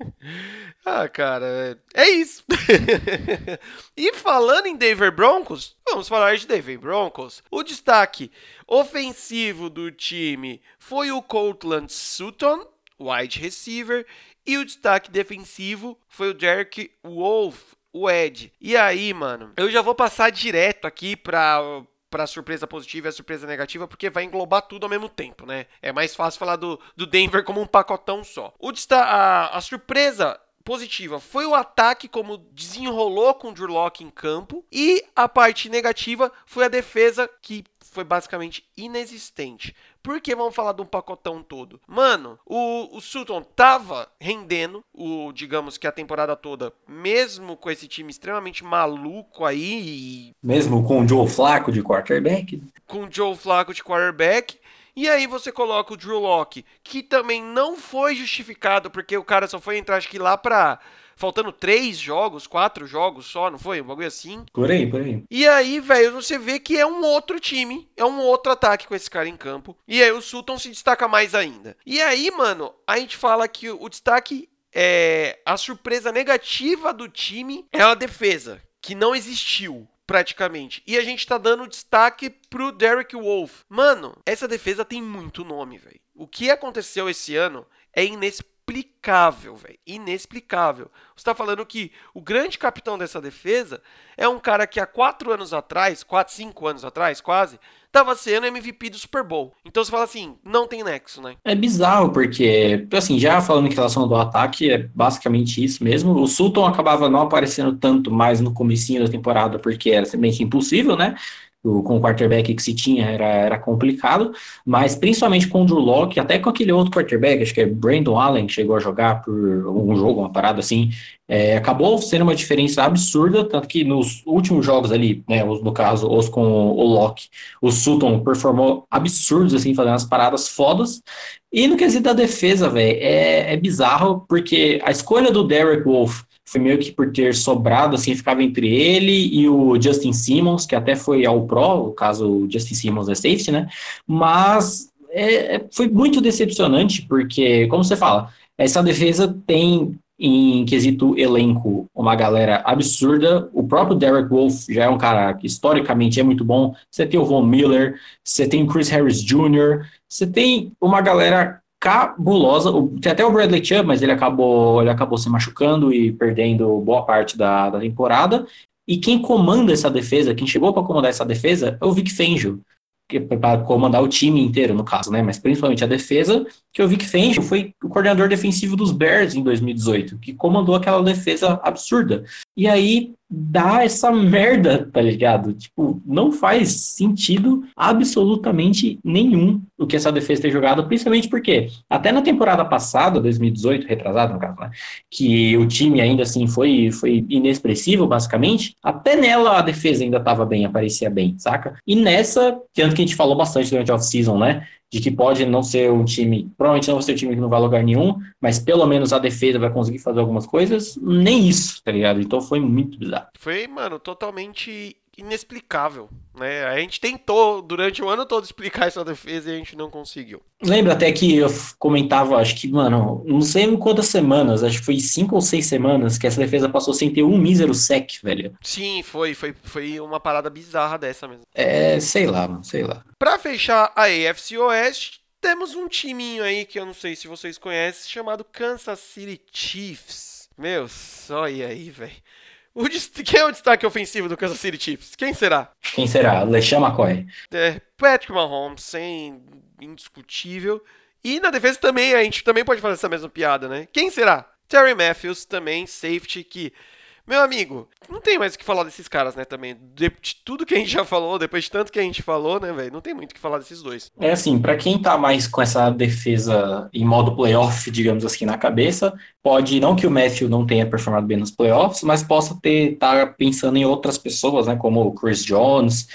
[SPEAKER 1] ah, cara, é isso. e falando em Denver Broncos, vamos falar de Denver Broncos. O destaque ofensivo do time foi o Courtland Sutton, wide receiver, e o destaque defensivo foi o Derek Wolf, o Ed. E aí, mano, eu já vou passar direto aqui para para surpresa positiva e a surpresa negativa, porque vai englobar tudo ao mesmo tempo, né? É mais fácil falar do, do Denver como um pacotão só. O a, a surpresa positiva foi o ataque como desenrolou com o Drew Locke em campo e a parte negativa foi a defesa que foi basicamente inexistente. Por que vamos falar de um pacotão todo? Mano, o, o Sutton tava rendendo, o digamos que a temporada toda, mesmo com esse time extremamente maluco aí. E...
[SPEAKER 2] Mesmo com o Joe Flaco de quarterback.
[SPEAKER 1] Com o Joe Flaco de quarterback. E aí você coloca o Drew Locke, que também não foi justificado, porque o cara só foi entrar, acho que lá pra faltando três jogos, quatro jogos só, não foi? Um bagulho assim.
[SPEAKER 2] Por aí, por aí.
[SPEAKER 1] E aí, velho, você vê que é um outro time, é um outro ataque com esse cara em campo. E aí o Sultan se destaca mais ainda. E aí, mano, a gente fala que o destaque é a surpresa negativa do time é a defesa, que não existiu praticamente. E a gente tá dando destaque pro Derek Wolf. Mano, essa defesa tem muito nome, velho. O que aconteceu esse ano é inexplicável inexplicável, velho. Inexplicável. Você está falando que o grande capitão dessa defesa é um cara que há quatro anos atrás, quatro, cinco anos atrás, quase, estava sendo MVP do Super Bowl. Então você fala assim, não tem nexo, né?
[SPEAKER 2] É bizarro, porque, assim, já falando em relação do ataque, é basicamente isso mesmo. O Sultan acabava não aparecendo tanto mais no comecinho da temporada, porque era simplesmente impossível, né? Com o quarterback que se tinha era, era complicado, mas principalmente com o Drew Locke, até com aquele outro quarterback, acho que é Brandon Allen, que chegou a jogar por um jogo, uma parada assim, é, acabou sendo uma diferença absurda, tanto que nos últimos jogos ali, né, no caso, os com o Locke, o Sutton performou absurdos, assim, fazendo as paradas fodas, e no quesito da defesa, velho, é, é bizarro, porque a escolha do Derek Wolf foi meio que por ter sobrado, assim, ficava entre ele e o Justin Simmons, que até foi ao Pro, o caso o Justin Simmons é safety, né? Mas é, é, foi muito decepcionante, porque, como você fala, essa defesa tem em quesito elenco uma galera absurda. O próprio Derek Wolf já é um cara que historicamente é muito bom. Você tem o Von Miller, você tem o Chris Harris Jr., você tem uma galera cabulosa. Tem até o Bradley Chubb, mas ele acabou, ele acabou se machucando e perdendo boa parte da, da temporada. E quem comanda essa defesa, quem chegou para comandar essa defesa, é o Vic Fangio, para comandar o time inteiro, no caso, né? Mas principalmente a defesa, que o Vic Fangio foi o coordenador defensivo dos Bears em 2018, que comandou aquela defesa absurda. E aí dá essa merda, tá ligado? Tipo, não faz sentido absolutamente nenhum o que essa defesa tem jogado, principalmente porque até na temporada passada, 2018, retrasado no caso, né, que o time ainda assim foi, foi inexpressivo, basicamente, até nela a defesa ainda tava bem, aparecia bem, saca? E nessa, tanto que a gente falou bastante durante a off-season, né, de que pode não ser um time, provavelmente não vai ser um time que não vai lugar nenhum, mas pelo menos a defesa vai conseguir fazer algumas coisas, nem isso, tá ligado? Então foi muito bizarro.
[SPEAKER 1] Foi, mano, totalmente inexplicável. Né? A gente tentou durante o ano todo explicar essa defesa e a gente não conseguiu.
[SPEAKER 2] Lembra até que eu comentava, acho que, mano, não sei quantas semanas, acho que foi cinco ou seis semanas que essa defesa passou sem ter um mísero sec, velho.
[SPEAKER 1] Sim, foi, foi, foi uma parada bizarra dessa mesmo.
[SPEAKER 2] É, sei lá, mano, sei lá.
[SPEAKER 1] Pra fechar a AFC Oeste, temos um timinho aí que eu não sei se vocês conhecem, chamado Kansas City Chiefs. Meu, só e aí, velho. O Quem é o destaque ofensivo do Kansas City Chiefs? Quem será?
[SPEAKER 2] Quem será? LeSean McCoy.
[SPEAKER 1] É, Patrick Mahomes, sem indiscutível. E na defesa também, a gente também pode fazer essa mesma piada, né? Quem será? Terry Matthews, também, safety, que meu amigo, não tem mais o que falar desses caras, né, também. De, tudo que a gente já falou, depois de tanto que a gente falou, né, velho, não tem muito o que falar desses dois.
[SPEAKER 2] É assim, para quem tá mais com essa defesa em modo playoff, digamos assim, na cabeça, pode, não que o Matthew não tenha performado bem nos playoffs, mas possa ter, tá pensando em outras pessoas, né, como o Chris Jones,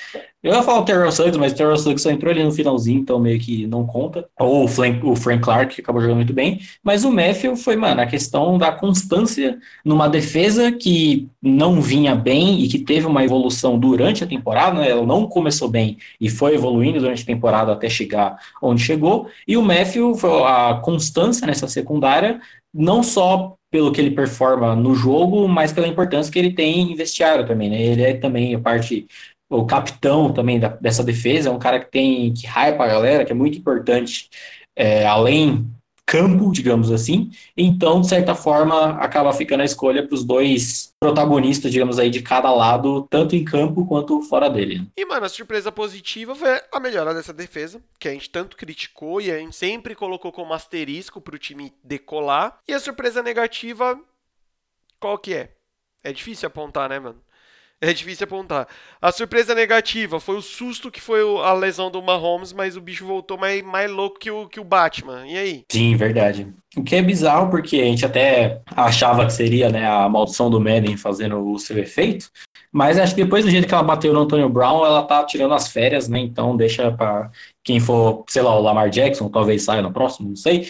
[SPEAKER 2] eu ia falar o Terrell Suggs, mas o Terrell Suggs só entrou ali no finalzinho, então meio que não conta. Ou o, Frank, o Frank Clark, que acabou jogando muito bem. Mas o Matthew foi, mano, a questão da constância numa defesa que não vinha bem e que teve uma evolução durante a temporada, né? Ela não começou bem e foi evoluindo durante a temporada até chegar onde chegou. E o Matthew, foi a constância nessa secundária, não só pelo que ele performa no jogo, mas pela importância que ele tem em vestiário também, né? Ele é também a parte o capitão também da, dessa defesa, é um cara que tem que hype a galera, que é muito importante, é, além campo, digamos assim. Então, de certa forma, acaba ficando a escolha para os dois protagonistas, digamos aí, de cada lado, tanto em campo quanto fora dele.
[SPEAKER 1] E, mano, a surpresa positiva foi a melhora dessa defesa, que a gente tanto criticou e a gente sempre colocou como asterisco para o time decolar. E a surpresa negativa, qual que é? É difícil apontar, né, mano? É difícil apontar. A surpresa negativa foi o susto que foi a lesão do Mahomes, mas o bicho voltou mais, mais louco que o, que o Batman. E aí?
[SPEAKER 2] Sim, verdade. O que é bizarro, porque a gente até achava que seria né, a maldição do Madden fazendo o seu efeito, mas acho que depois do jeito que ela bateu no Antonio Brown, ela tá tirando as férias, né? Então deixa para quem for, sei lá, o Lamar Jackson, talvez saia no próximo, não sei.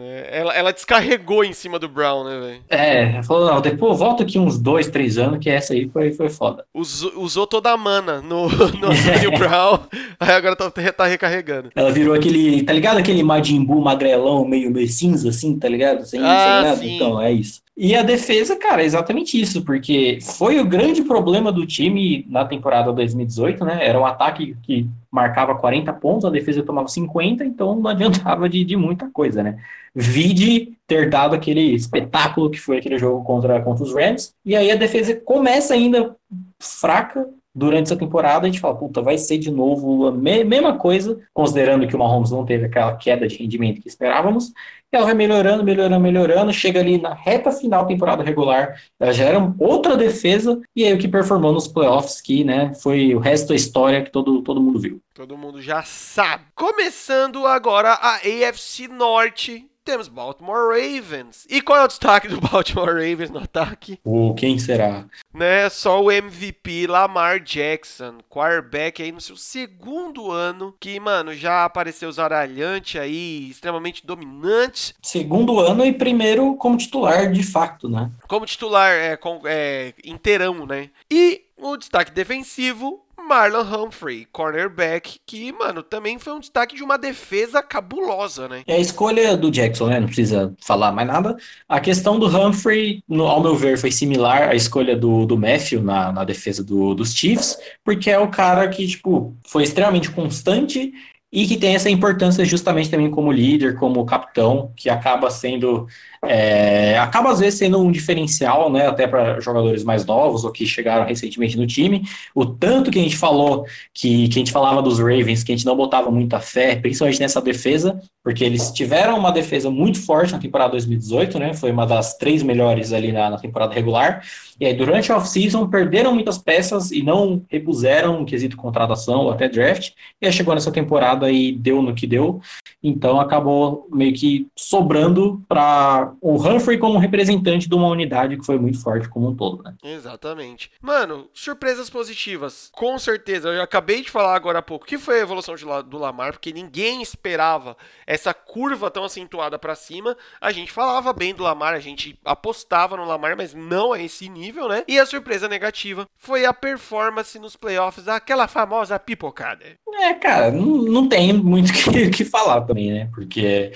[SPEAKER 1] É, ela, ela descarregou em cima do Brown, né, velho?
[SPEAKER 2] É, falou, não, depois volta aqui uns dois, três anos, que essa aí foi, foi foda.
[SPEAKER 1] Usou, usou toda a mana no, no Antonio Brown, aí agora tá, tá recarregando.
[SPEAKER 2] Ela virou aquele, tá ligado? Aquele Majin Buu magrelão, meio, meio cinza, assim, tá ligado? Sem, ah, sem nada. Sim. Então, é isso. E a defesa, cara, é exatamente isso, porque foi o grande problema do time na temporada 2018, né? Era um ataque que marcava 40 pontos, a defesa tomava 50, então não adiantava de, de muita coisa, né? Vide ter dado aquele espetáculo que foi aquele jogo contra, contra os Rams, e aí a defesa começa ainda fraca, durante essa temporada, a gente fala, puta, vai ser de novo a me mesma coisa, considerando que o Mahomes não teve aquela queda de rendimento que esperávamos, e ela vai melhorando, melhorando, melhorando, chega ali na reta final da temporada regular, ela já era outra defesa, e aí o que performou nos playoffs, que, né, foi o resto da história que todo, todo mundo viu.
[SPEAKER 1] Todo mundo já sabe. Começando agora a AFC Norte, temos Baltimore Ravens. E qual é o destaque do Baltimore Ravens no ataque?
[SPEAKER 2] O quem será?
[SPEAKER 1] Né, só o MVP Lamar Jackson, quarterback aí no seu segundo ano, que, mano, já apareceu zaralhante aí, extremamente dominante.
[SPEAKER 2] Segundo ano e primeiro como titular de fato, né?
[SPEAKER 1] Como titular, é, com, é inteirão, né? E o destaque defensivo, Marlon Humphrey, cornerback, que, mano, também foi um destaque de uma defesa cabulosa, né?
[SPEAKER 2] É a escolha do Jackson, né? Não precisa falar mais nada. A questão do Humphrey, no, ao meu ver, foi similar à escolha do, do Matthew na, na defesa do, dos Chiefs, porque é o cara que, tipo, foi extremamente constante e que tem essa importância justamente também como líder, como capitão, que acaba sendo é, acaba às vezes sendo um diferencial, né, até para jogadores mais novos ou que chegaram recentemente no time. O tanto que a gente falou que, que a gente falava dos Ravens, que a gente não botava muita fé, principalmente nessa defesa, porque eles tiveram uma defesa muito forte na temporada 2018, né? Foi uma das três melhores ali na, na temporada regular. E aí, durante a off-season, perderam muitas peças e não repuseram o quesito contratação ou até draft. E aí chegou nessa temporada e deu no que deu. Então acabou meio que sobrando para o Humphrey como representante de uma unidade que foi muito forte como um todo, né?
[SPEAKER 1] Exatamente. Mano, surpresas positivas. Com certeza, eu acabei de falar agora há pouco que foi a evolução de, do Lamar, porque ninguém esperava essa curva tão acentuada para cima. A gente falava bem do Lamar, a gente apostava no Lamar, mas não a esse nível, né? E a surpresa negativa foi a performance nos playoffs, aquela famosa pipocada.
[SPEAKER 2] É, cara, não, não tem muito o que, que falar também, né? Porque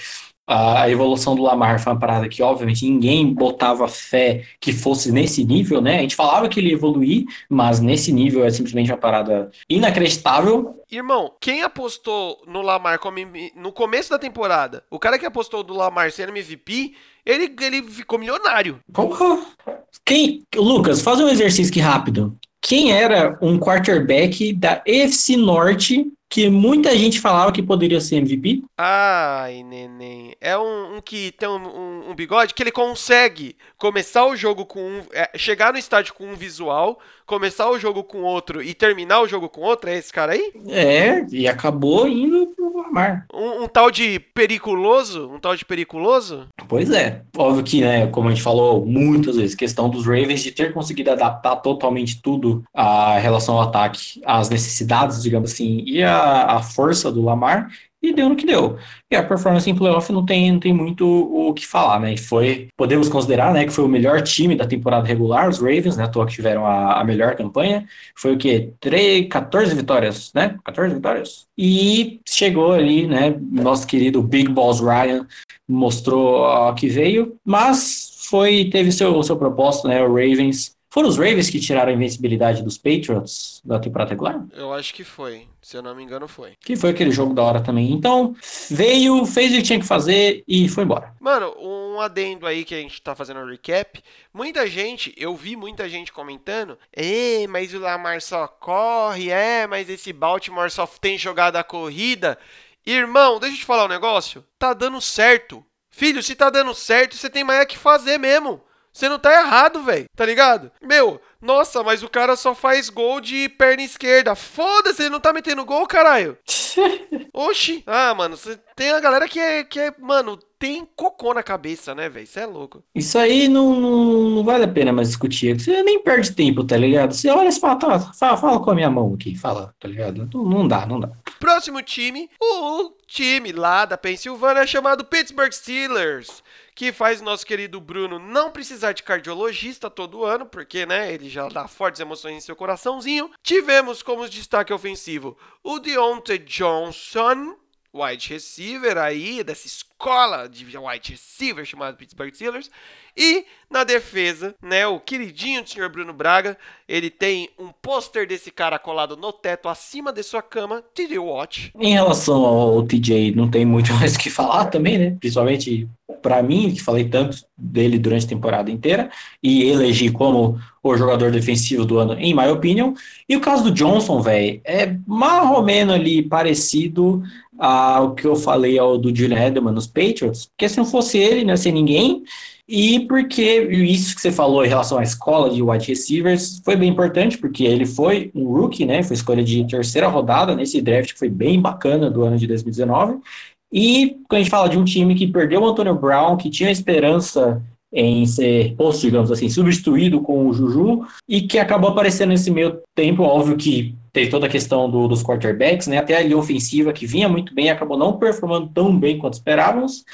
[SPEAKER 2] a evolução do Lamar foi uma parada que, obviamente, ninguém botava fé que fosse nesse nível, né? A gente falava que ele ia evoluir, mas nesse nível é simplesmente uma parada inacreditável.
[SPEAKER 1] Irmão, quem apostou no Lamar como, no começo da temporada, o cara que apostou do Lamar ser MVP, ele, ele ficou milionário.
[SPEAKER 2] Quem, Lucas, faz um exercício aqui rápido. Quem era um quarterback da FC Norte que muita gente falava que poderia ser MVP.
[SPEAKER 1] Ai, neném. É um, um que tem um, um, um, bigode que ele consegue começar o jogo com um. É, chegar no estádio com um visual, começar o jogo com outro e terminar o jogo com outro. É esse cara aí?
[SPEAKER 2] É, e acabou indo pro Lamar.
[SPEAKER 1] Um, um tal de periculoso? Um tal de periculoso?
[SPEAKER 2] Pois é. Óbvio que, né, como a gente falou muitas vezes, questão dos Ravens de ter conseguido adaptar totalmente tudo a relação ao ataque, às necessidades, digamos assim, e a a, força do Lamar e deu no que deu. E a performance em playoff não tem, não tem muito o que falar, né? Foi, podemos considerar, né, que foi o melhor time da temporada regular, os Ravens, né, à toa que tiveram a, a melhor campanha. Foi o quê? 3, 14 vitórias, né? 14 vitórias. E chegou ali, né, nosso querido Big Balls Ryan mostrou o que veio, mas foi teve seu seu propósito, né, o Ravens foram os Ravens que tiraram a invencibilidade dos Patriots da temporada regular?
[SPEAKER 1] Eu acho que foi. Se eu não me engano, foi.
[SPEAKER 2] Que foi aquele jogo da hora também. Então, veio, fez o que tinha que fazer e foi embora.
[SPEAKER 1] Mano, um adendo aí que a gente tá fazendo um recap. Muita gente, eu vi muita gente comentando: É, mas o Lamar só corre, é, mas esse Baltimore só tem jogada a corrida. Irmão, deixa eu te falar um negócio. Tá dando certo. Filho, se tá dando certo, você tem mais é que fazer mesmo. Você não tá errado, velho. Tá ligado? Meu, nossa, mas o cara só faz gol de perna esquerda. Foda-se, ele não tá metendo gol, caralho. Oxi. Ah, mano, tem a galera que é, que é, mano, tem cocô na cabeça, né, velho? Isso é louco.
[SPEAKER 2] Isso aí não, não, não, vale a pena mais discutir. Você nem perde tempo, tá ligado? Você olha e fala, tá, fala, fala com a minha mão aqui, fala, tá ligado? Não, não dá, não dá.
[SPEAKER 1] Próximo time, o time lá da Pensilvânia é chamado Pittsburgh Steelers que faz o nosso querido Bruno não precisar de cardiologista todo ano, porque, né, ele já dá fortes emoções em seu coraçãozinho. Tivemos como destaque ofensivo o Deontay Johnson, wide receiver aí, dessa escola de wide receiver chamada Pittsburgh Steelers. E na defesa, né, o queridinho do senhor Bruno Braga, ele tem um pôster desse cara colado no teto acima de sua cama, TJ Watch.
[SPEAKER 2] Em relação ao TJ, não tem muito mais o que falar também, né? Principalmente para mim, que falei tanto dele durante a temporada inteira, e elegi como o jogador defensivo do ano, em my opinion. E o caso do Johnson, velho, é mais ou menos ali parecido ao que eu falei ao do Julian Edelman nos Patriots, porque se não fosse ele, não ia ser ninguém. E porque isso que você falou em relação à escola de wide receivers foi bem importante, porque ele foi um rookie, né? Foi escolha de terceira rodada nesse draft que foi bem bacana do ano de 2019. E quando a gente fala de um time que perdeu o Antonio Brown, que tinha esperança em ser posto, digamos assim, substituído com o Juju, e que acabou aparecendo nesse meio tempo, óbvio que teve toda a questão do, dos quarterbacks, né? Até a linha ofensiva que vinha muito bem, acabou não performando tão bem quanto esperávamos.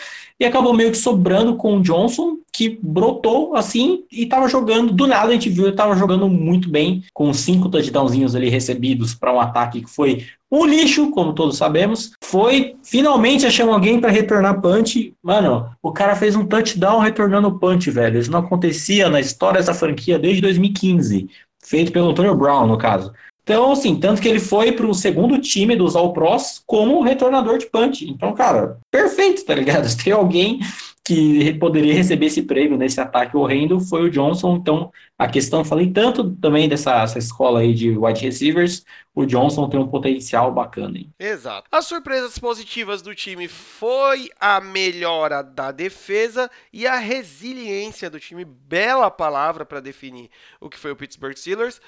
[SPEAKER 2] E acabou meio que sobrando com o Johnson, que brotou assim e estava jogando. Do nada a gente viu, ele estava jogando muito bem, com cinco touchdownzinhos ali recebidos para um ataque que foi um lixo, como todos sabemos. Foi finalmente achando alguém para retornar punch. Mano, o cara fez um touchdown retornando punch, velho. Isso não acontecia na história dessa franquia desde 2015. Feito pelo Antonio Brown, no caso. Então, assim, tanto que ele foi para o segundo time dos All Pros como retornador de punch. Então, cara, perfeito, tá ligado? Se tem alguém que poderia receber esse prêmio nesse ataque horrendo foi o Johnson. Então, a questão, falei tanto também dessa escola aí de wide receivers, o Johnson tem um potencial bacana. Hein?
[SPEAKER 1] Exato. As surpresas positivas do time foi a melhora da defesa e a resiliência do time, bela palavra para definir o que foi o Pittsburgh Steelers.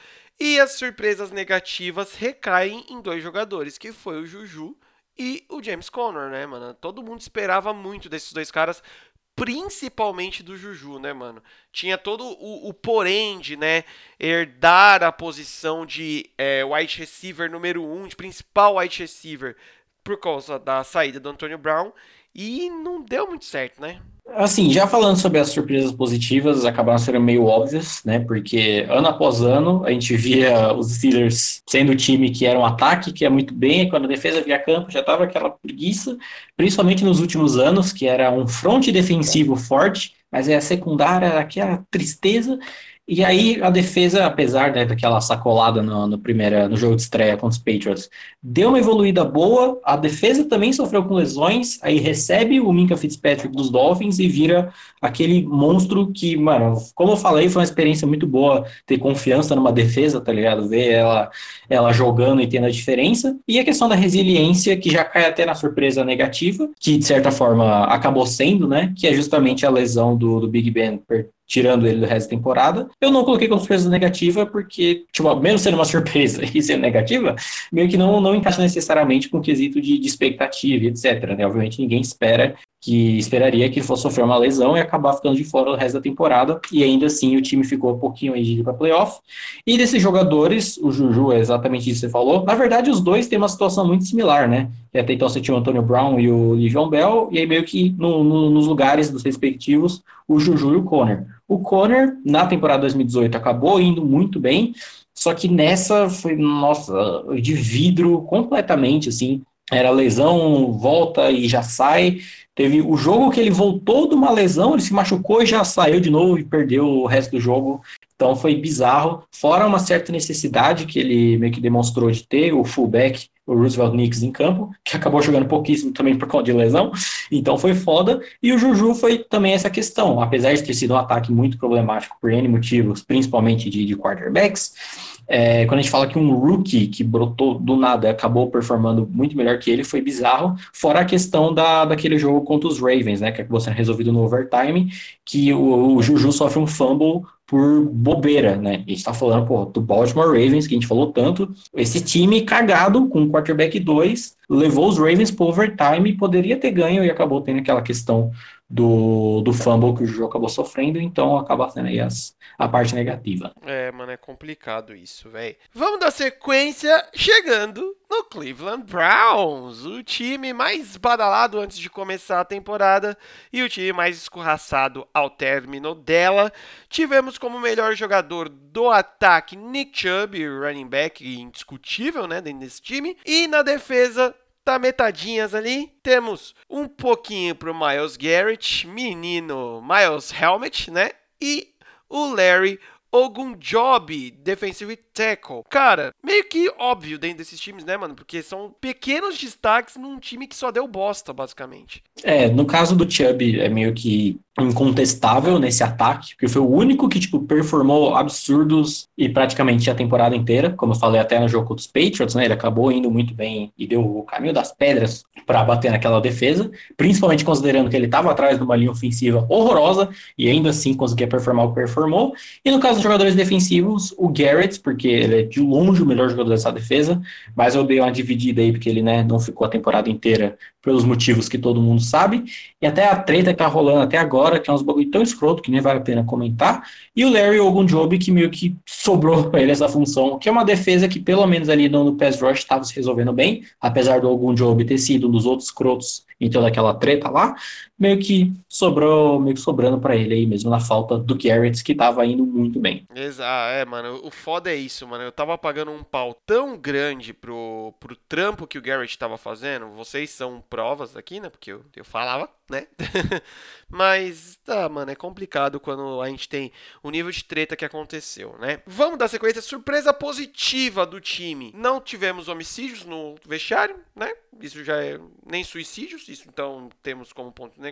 [SPEAKER 1] E as surpresas negativas recaem em dois jogadores, que foi o Juju e o James Conner, né, mano? Todo mundo esperava muito desses dois caras, principalmente do Juju, né, mano? Tinha todo o, o porém de, né, herdar a posição de é, wide receiver número um, de principal wide receiver, por causa da saída do Antonio Brown, e não deu muito certo, né?
[SPEAKER 2] Assim, já falando sobre as surpresas positivas, acabaram sendo meio óbvias, né? Porque ano após ano a gente via os Steelers sendo o time que era um ataque, que ia muito bem, e quando a defesa via campo já tava aquela preguiça, principalmente nos últimos anos, que era um front defensivo forte, mas é a secundária era aquela tristeza. E aí a defesa, apesar né, daquela sacolada no, no, primeira, no jogo de estreia contra os Patriots, deu uma evoluída boa, a defesa também sofreu com lesões, aí recebe o Minka Fitzpatrick dos Dolphins e vira aquele monstro que, mano, como eu falei, foi uma experiência muito boa ter confiança numa defesa, tá ligado? Ver ela, ela jogando e tendo a diferença. E a questão da resiliência, que já cai até na surpresa negativa, que de certa forma acabou sendo, né? Que é justamente a lesão do, do Big Ben tirando ele do resto da temporada. Eu não coloquei como surpresa negativa, porque, tipo, mesmo sendo uma surpresa e sendo negativa, meio que não, não encaixa necessariamente com o quesito de, de expectativa etc. Né? Obviamente ninguém espera que esperaria que fosse sofrer uma lesão e acabar ficando de fora o resto da temporada, e ainda assim o time ficou um pouquinho aí para playoff. E desses jogadores, o Juju é exatamente isso que você falou. Na verdade, os dois têm uma situação muito similar, né? E até então você tinha o Antônio Brown e o Livion Bell, e aí meio que no, no, nos lugares dos respectivos, o Juju e o Conner. O Conner, na temporada 2018, acabou indo muito bem, só que nessa foi, nossa, de vidro completamente, assim. Era lesão, volta e já sai. Teve o jogo que ele voltou de uma lesão, ele se machucou e já saiu de novo e perdeu o resto do jogo. Então foi bizarro. Fora uma certa necessidade que ele meio que demonstrou de ter, o fullback, o Roosevelt Knicks em campo, que acabou jogando pouquíssimo também por conta de lesão. Então foi foda. E o Juju foi também essa questão. Apesar de ter sido um ataque muito problemático por N motivos, principalmente de, de quarterbacks é, quando a gente fala que um rookie que brotou do nada acabou performando muito melhor que ele, foi bizarro. Fora a questão da, daquele jogo contra os Ravens, né? Que acabou sendo resolvido no overtime, que o, o Juju sofre um fumble por bobeira, né? A gente tá falando, pô, do Baltimore Ravens, que a gente falou tanto. Esse time cagado com o quarterback 2 levou os Ravens pro overtime e poderia ter ganho e acabou tendo aquela questão do, do fumble que o Juju acabou sofrendo, então acaba sendo aí as, a parte negativa.
[SPEAKER 1] É, mano, é complicado isso, velho. Vamos dar sequência chegando no Cleveland Browns, o time mais badalado antes de começar a temporada e o time mais escorraçado ao término dela. Tivemos como melhor jogador do ataque Nick Chubb, running back indiscutível, né, dentro desse time, e na defesa tá metadinhas ali. Temos um pouquinho pro Miles Garrett, menino Miles Helmet, né? E o Larry Ogunjobi, defensive tackle. Cara, meio que óbvio dentro desses times, né, mano? Porque são pequenos destaques num time que só deu bosta, basicamente.
[SPEAKER 2] É, no caso do Chubb, é meio que incontestável nesse ataque, porque foi o único que, tipo, performou absurdos e praticamente a temporada inteira, como eu falei até no jogo dos Patriots, né, ele acabou indo muito bem e deu o caminho das pedras para bater naquela defesa, principalmente considerando que ele estava atrás de uma linha ofensiva horrorosa e ainda assim conseguia performar o que performou, e no caso dos jogadores defensivos, o Garrett, porque ele é de longe o melhor jogador dessa defesa, mas eu dei uma dividida aí, porque ele, né, não ficou a temporada inteira pelos motivos que todo mundo sabe, e até a treta que tá rolando até agora, que é uns bagulho tão escroto que nem vale a pena comentar, e o Larry Ogunjobi, que meio que sobrou para ele essa função, que é uma defesa que pelo menos ali no, no pass rush estava se resolvendo bem, apesar do Ogunjobi ter sido um dos outros escrotos em toda aquela treta lá, meio que sobrou, meio que sobrando para ele aí mesmo na falta do Garrett, que tava indo muito bem.
[SPEAKER 1] Exato, é, mano, o foda é isso, mano, eu tava pagando um pau tão grande pro, pro trampo que o Garrett tava fazendo, vocês são provas aqui, né, porque eu, eu falava, né, mas, tá, mano, é complicado quando a gente tem o nível de treta que aconteceu, né. Vamos dar sequência, surpresa positiva do time, não tivemos homicídios no vestiário, né, isso já é nem suicídios, isso então temos como ponto negativo.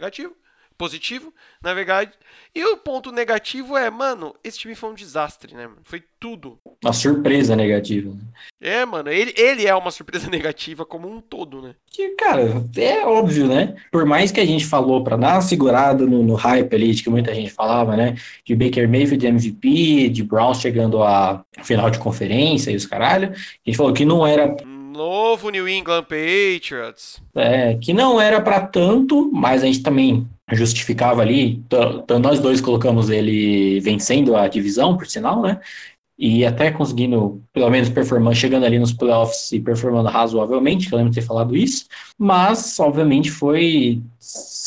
[SPEAKER 1] Positivo, na verdade. E o ponto negativo é, mano, esse time foi um desastre, né? Foi tudo.
[SPEAKER 2] Uma surpresa negativa.
[SPEAKER 1] É, mano, ele, ele é uma surpresa negativa como um todo, né?
[SPEAKER 2] Que, cara, é óbvio, né? Por mais que a gente falou para dar uma segurada no, no, hype ali, de que muita gente falava, né? De Baker Mayfield MVP, de Brown chegando à final de conferência e os caralho. A gente falou que não era
[SPEAKER 1] novo New England Patriots.
[SPEAKER 2] É, que não era para tanto, mas a gente também justificava ali, nós dois colocamos ele vencendo a divisão, por sinal, né? E até conseguindo, pelo menos, performando, chegando ali nos playoffs e performando razoavelmente, que eu lembro de ter falado isso, mas, obviamente, foi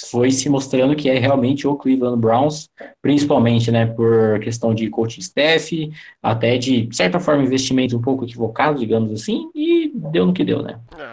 [SPEAKER 2] foi se mostrando que é realmente o Cleveland Browns, principalmente, né, por questão de coaching staff, até de certa forma investimento um pouco equivocado, digamos assim, e deu no que deu, né?
[SPEAKER 1] Não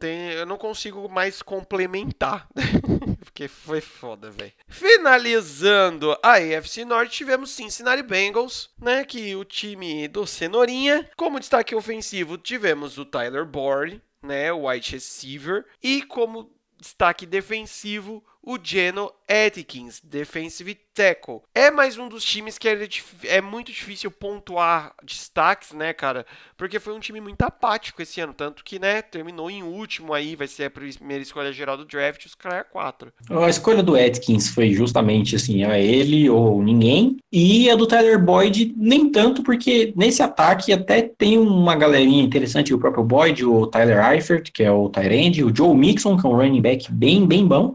[SPEAKER 1] tem, eu não consigo mais complementar, porque foi foda, velho. Finalizando a AFC Norte, tivemos Cincinnati Bengals, né, que o time do Cenourinha, como destaque ofensivo, tivemos o Tyler Boyd, né, o wide receiver, e como destaque defensivo, o Geno Atkins, defensive tackle. É mais um dos times que é, é, muito difícil pontuar destaques, né, cara? Porque foi um time muito apático esse ano, tanto que, né, terminou em último aí, vai ser a primeira escolha geral do draft, os caras é 4.
[SPEAKER 2] A escolha do Atkins foi justamente assim, é ele ou ninguém, e a do Tyler Boyd nem tanto, porque nesse ataque até tem uma galerinha interessante, o próprio Boyd, o Tyler Eifert, que é o Tyrande, o Joe Mixon, que é um running back bem, bem bom,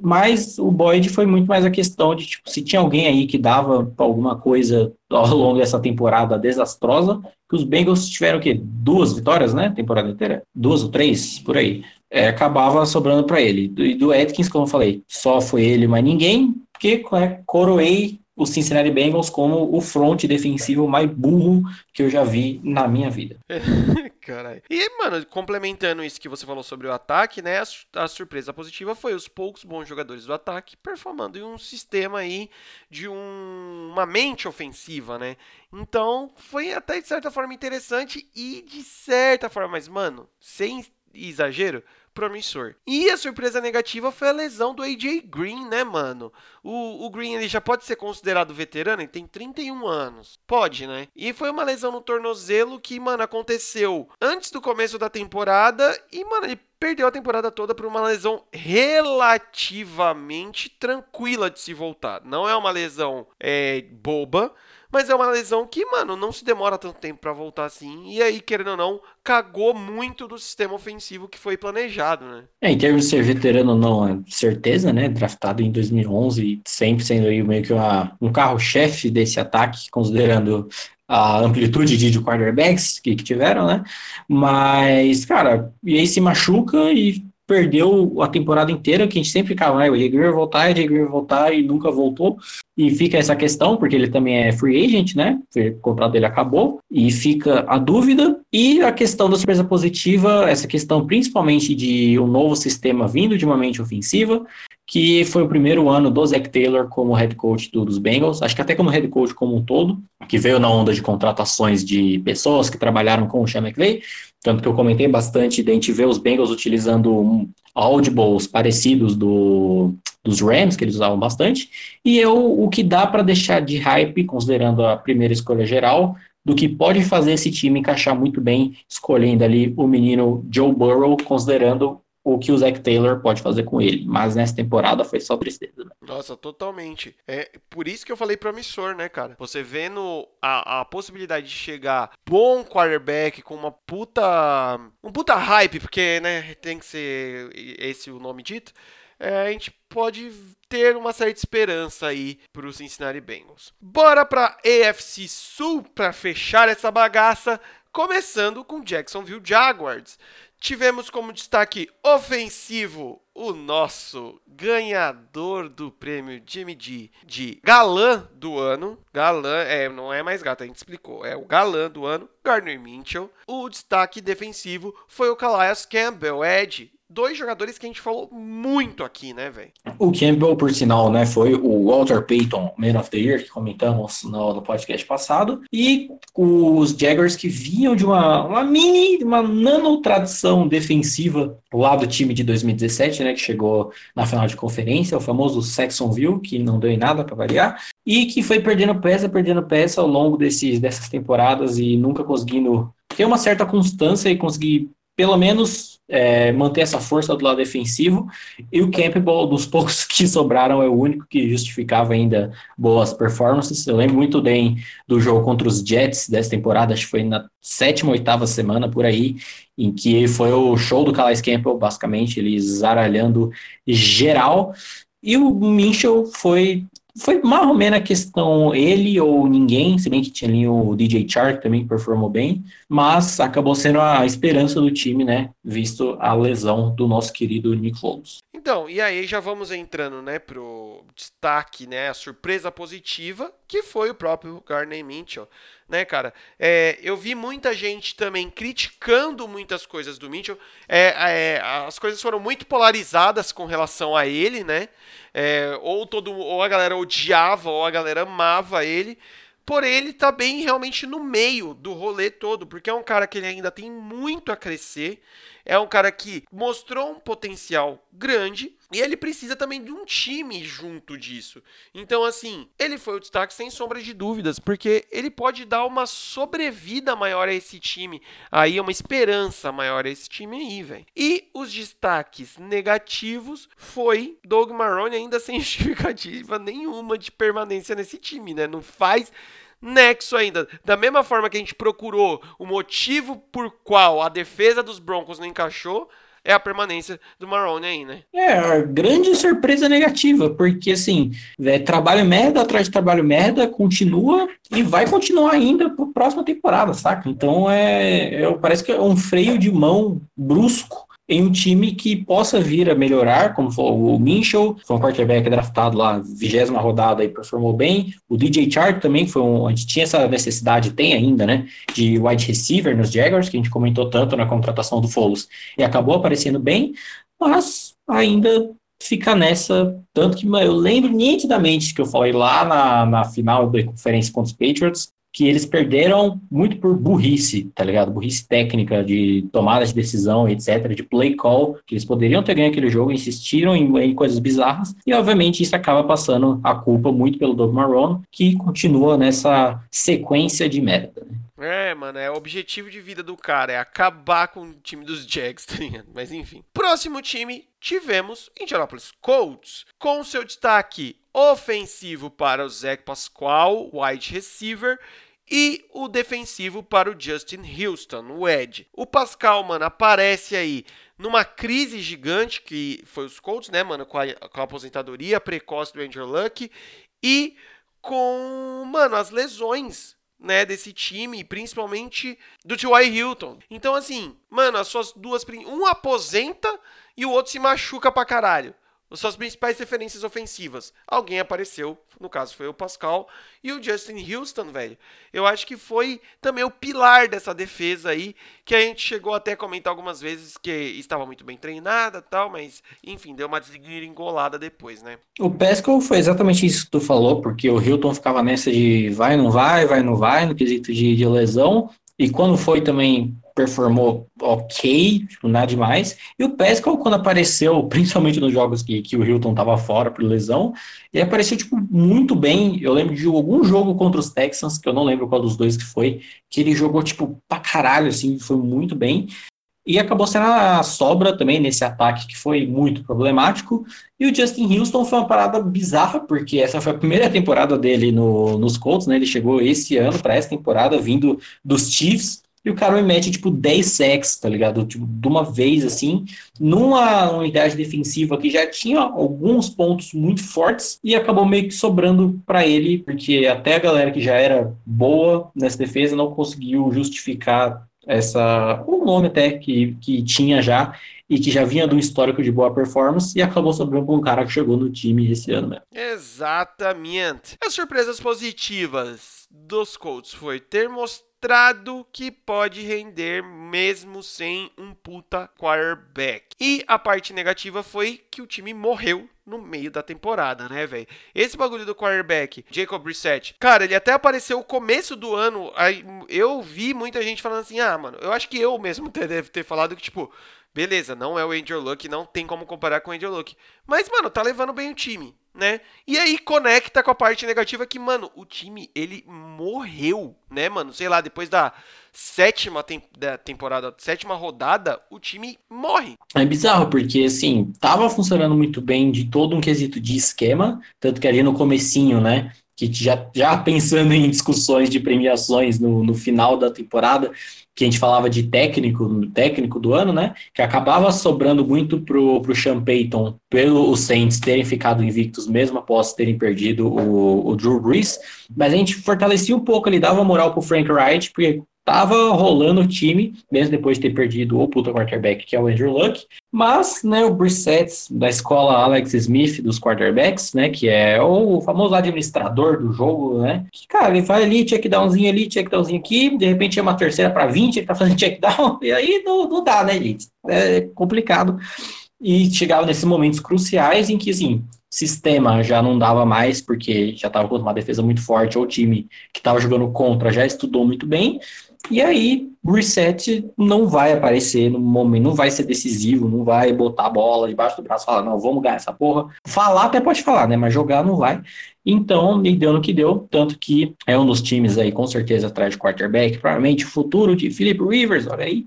[SPEAKER 2] mas o Boyd foi muito mais a questão de, tipo, se tinha alguém aí que dava alguma coisa ao longo dessa temporada desastrosa, que os Bengals tiveram o quê? Duas vitórias, né? Temporada inteira? Duas ou três, por aí. É, acabava sobrando para ele. E do Atkins, como eu falei, só foi ele, mas ninguém, porque é, coroei o Cincinnati Bengals como o front defensivo mais burro que eu já vi na minha vida.
[SPEAKER 1] Caralho. E, mano, complementando isso que você falou sobre o ataque, né? A, a, surpresa positiva foi os poucos bons jogadores do ataque performando em um sistema aí de um, uma mente ofensiva, né? Então, foi até de certa forma interessante e de certa forma, mas, mano, sem exagero, promissor. E a surpresa negativa foi a lesão do AJ Green, né, mano? O, o Green ele já pode ser considerado veterano, ele tem 31 anos. Pode, né? E foi uma lesão no tornozelo que, mano, aconteceu antes do começo da temporada e, mano, ele perdeu a temporada toda por uma lesão relativamente tranquila de se voltar. Não é uma lesão é, boba, mas é uma lesão que, mano, não se demora tanto tempo para voltar assim. E aí, querendo ou não, cagou muito do sistema ofensivo que foi planejado, né?
[SPEAKER 2] É, em termos de ser veterano, não, é certeza, né? Draftado em 2011, sempre sendo aí meio que uma, um carro-chefe desse ataque, considerando a amplitude de, de quarterbacks que, que tiveram, né? Mas, cara, e aí se machuca e perdeu a temporada inteira, que a gente sempre ficava, né? O Greer vai voltar, o Greer vai voltar e nunca voltou. E fica essa questão, porque ele também é free agent, né? O contrato dele acabou. E fica a dúvida. E a questão da surpresa positiva, essa questão principalmente de um novo sistema vindo de uma mente ofensiva, que foi o primeiro ano do Zach Taylor como head coach do, dos Bengals, acho que até como head coach como um todo, que veio na onda de contratações de pessoas que trabalharam com o Sean McVay, tanto que eu comentei bastante de a gente ver os Bengals utilizando audibles parecidos do, dos Rams, que eles usavam bastante, e eu, o que dá para deixar de hype, considerando a primeira escolha geral, do que pode fazer esse time encaixar muito bem, escolhendo ali o menino Joe Burrow, considerando o que o Zach Taylor pode fazer com ele. Mas nessa temporada foi só tristeza. Né?
[SPEAKER 1] Nossa, totalmente. É por isso que eu falei promissor, né, cara? Você vendo a, a possibilidade de chegar bom quarterback com uma puta. Um puta hype, porque, né, tem que ser esse o nome dito. É, a gente pode ter uma certa esperança aí pro Cincinnati Bengals. Bora pra AFC Sul para fechar essa bagaça, começando com Jacksonville Jaguars. Tivemos como destaque ofensivo o nosso ganhador do prêmio Jimmy G de galã do ano. Galã, é, não é mais gato, a gente explicou. É o galã do ano, Gardner Mitchell. O destaque defensivo foi o Calais Campbell, Ed, dois jogadores que a gente falou muito aqui, né, velho?
[SPEAKER 2] O Campbell, por sinal, né, foi o Walter Payton Man of the Year, que comentamos no, no podcast passado, e os Jaguars que vinham de uma, uma mini, uma nano tradição defensiva lá do time de 2017, né, que chegou na final de conferência, o famoso Saxonville, que não deu em nada para variar, e que foi perdendo peça, perdendo peça ao longo desses, dessas temporadas e nunca conseguindo ter uma certa constância e conseguir pelo menos é, manter essa força do lado defensivo. E o Campbell, dos poucos que sobraram, é o único que justificava ainda boas performances. Eu lembro muito bem do jogo contra os Jets dessa temporada, acho que foi na sétima, oitava semana por aí, em que foi o show do Calais Campbell, basicamente, ele zaralhando geral. E o Minchel foi foi mais ou menos a questão ele ou ninguém, se bem que tinha ali o DJ Chark também que performou bem, mas acabou sendo a esperança do time, né, visto a lesão do nosso querido Nick Foles.
[SPEAKER 1] Então, e aí já vamos entrando, né, pro destaque, né, a surpresa positiva, que foi o próprio Garner Mitchell, né, cara? É, eu vi muita gente também criticando muitas coisas do Mitchell, é, é, as coisas foram muito polarizadas com relação a ele, né, é, ou, todo, ou a galera odiava ou a galera amava ele, Porém, ele tá bem realmente no meio do rolê todo, porque é um cara que ele ainda tem muito a crescer. É um cara que mostrou um potencial grande e ele precisa também de um time junto disso. Então, assim, ele foi o destaque sem sombra de dúvidas, porque ele pode dar uma sobrevida maior a esse time. Aí, uma esperança maior a esse time aí, velho. E os destaques negativos foi Doug Marrone ainda sem justificativa nenhuma de permanência nesse time, né? Não faz nexo ainda. Da mesma forma que a gente procurou o motivo por qual a defesa dos Broncos não encaixou, é a permanência do Marrone aí, né?
[SPEAKER 2] É, a grande surpresa negativa, porque assim, é, trabalho merda atrás de trabalho merda, continua e vai continuar ainda para a próxima temporada, saca? Então é, é, parece que é um freio de mão brusco em um time que possa vir a melhorar, como foi o Minchel, foi um quarterback draftado lá, vigésima rodada e performou bem. O DJ Chark também foi um, a gente tinha essa necessidade, tem ainda, né, de wide receiver nos Jaguars, que a gente comentou tanto na contratação do Foles, e acabou aparecendo bem, mas ainda fica nessa, tanto que eu lembro nitidamente que eu falei lá na, na final da conferência contra os Patriots, que eles perderam muito por burrice, tá ligado? Burrice técnica de tomada de decisão, etc., de play call, que eles poderiam ter ganho aquele jogo, insistiram em, em coisas bizarras, e obviamente isso acaba passando a culpa muito pelo Doug Marrone, que continua nessa sequência de merda, né?
[SPEAKER 1] É, mano, é o objetivo de vida do cara, é acabar com o time dos Jags, tá ligado? Mas enfim. Próximo time, tivemos Indianapolis Colts, com seu destaque ofensivo para o Zach Pasquale, wide receiver, e o defensivo para o Justin Houston, o Ed. O Pascal, mano, aparece aí numa crise gigante que foi os Colts, né, mano, com a, com a aposentadoria precoce do Andrew Luck e com, mano, as lesões né, desse time, principalmente do T.Y. Hilton. Então, assim, mano, as suas duas. Um aposenta e o outro se machuca pra caralho suas principais referências ofensivas. Alguém apareceu, no caso foi o Pascal e o Justin Houston, velho. Eu acho que foi também o pilar dessa defesa aí, que a gente chegou até a comentar algumas vezes que estava muito bem treinada tal, mas enfim, deu uma desgringolada depois, né?
[SPEAKER 2] O Pascal foi exatamente isso que tu falou, porque o Hilton ficava nessa de vai, não vai, vai, não vai, no quesito de, de lesão, e quando foi também performou ok, tipo, nada demais. E o Pascal, quando apareceu, principalmente nos jogos que, que o Hilton tava fora por lesão, ele apareceu, tipo, muito bem. Eu lembro de algum jogo contra os Texans, que eu não lembro qual dos dois que foi, que ele jogou, tipo, pra caralho, assim, foi muito bem. E acabou sendo a sobra também nesse ataque que foi muito problemático. E o Justin Houston foi uma parada bizarra, porque essa foi a primeira temporada dele no, nos Colts, né? Ele chegou esse ano para essa temporada, vindo dos Chiefs. E o cara me mete, tipo, 10 sacks, tá ligado? Tipo, de uma vez, assim, numa unidade defensiva que já tinha alguns pontos muito fortes e acabou meio que sobrando para ele, porque até a galera que já era boa nessa defesa não conseguiu justificar essa o nome até que, que tinha já e que já vinha de um histórico de boa performance e acabou sobrando com um cara que chegou no time esse ano mesmo.
[SPEAKER 1] Exatamente. As surpresas positivas dos Colts foi ter mostrado mostrado que pode render mesmo sem um puta quarterback. E a parte negativa foi que o time morreu no meio da temporada, né, velho? Esse bagulho do quarterback, Jacob Brissett, cara, ele até apareceu no começo do ano, aí eu vi muita gente falando assim, ah, mano, eu acho que eu mesmo deve ter falado que, tipo, beleza, não é o Andrew Luck, não tem como comparar com o Andrew Luck, mas, mano, tá levando bem o time né? E aí conecta com a parte negativa que, mano, o time, ele morreu, né, mano? Sei lá, depois da sétima tem da temporada, sétima rodada, o time morre.
[SPEAKER 2] É bizarro, porque, assim, tava funcionando muito bem de todo um quesito de esquema, tanto que ali no comecinho, né, que já, já pensando em discussões de premiações no, no final da temporada, que a gente falava de técnico, técnico do ano, né? Que acabava sobrando muito pro, pro Sean Payton, pelo os Saints terem ficado invictos mesmo após terem perdido o, o Drew Brees. Mas a gente fortalecia um pouco ali, dava moral pro Frank Wright, porque tava rolando o time, mesmo depois de ter perdido o puta quarterback, que é o Andrew Luck. Mas, né, o Brissett, da escola Alex Smith dos quarterbacks, né, que é o famoso administrador do jogo, né, que, cara, ele vai ali, checkdownzinho ali, checkdownzinho aqui, de repente é uma terceira para 20, ele tá fazendo checkdown, e aí não, não dá, né, gente? É complicado. E chegava nesses momentos cruciais em que, assim, sistema já não dava mais, porque já estava com uma defesa muito forte, ou o time que estava jogando contra já estudou muito bem, e aí, o reset não vai aparecer no momento, não vai ser decisivo, não vai botar a bola debaixo do braço e falar, não, vamos ganhar essa porra. Falar até pode falar, né? Mas jogar não vai. Então, me deu no que deu, tanto que é um dos times aí, com certeza, atrás de quarterback, provavelmente o futuro de Philip Rivers, olha aí.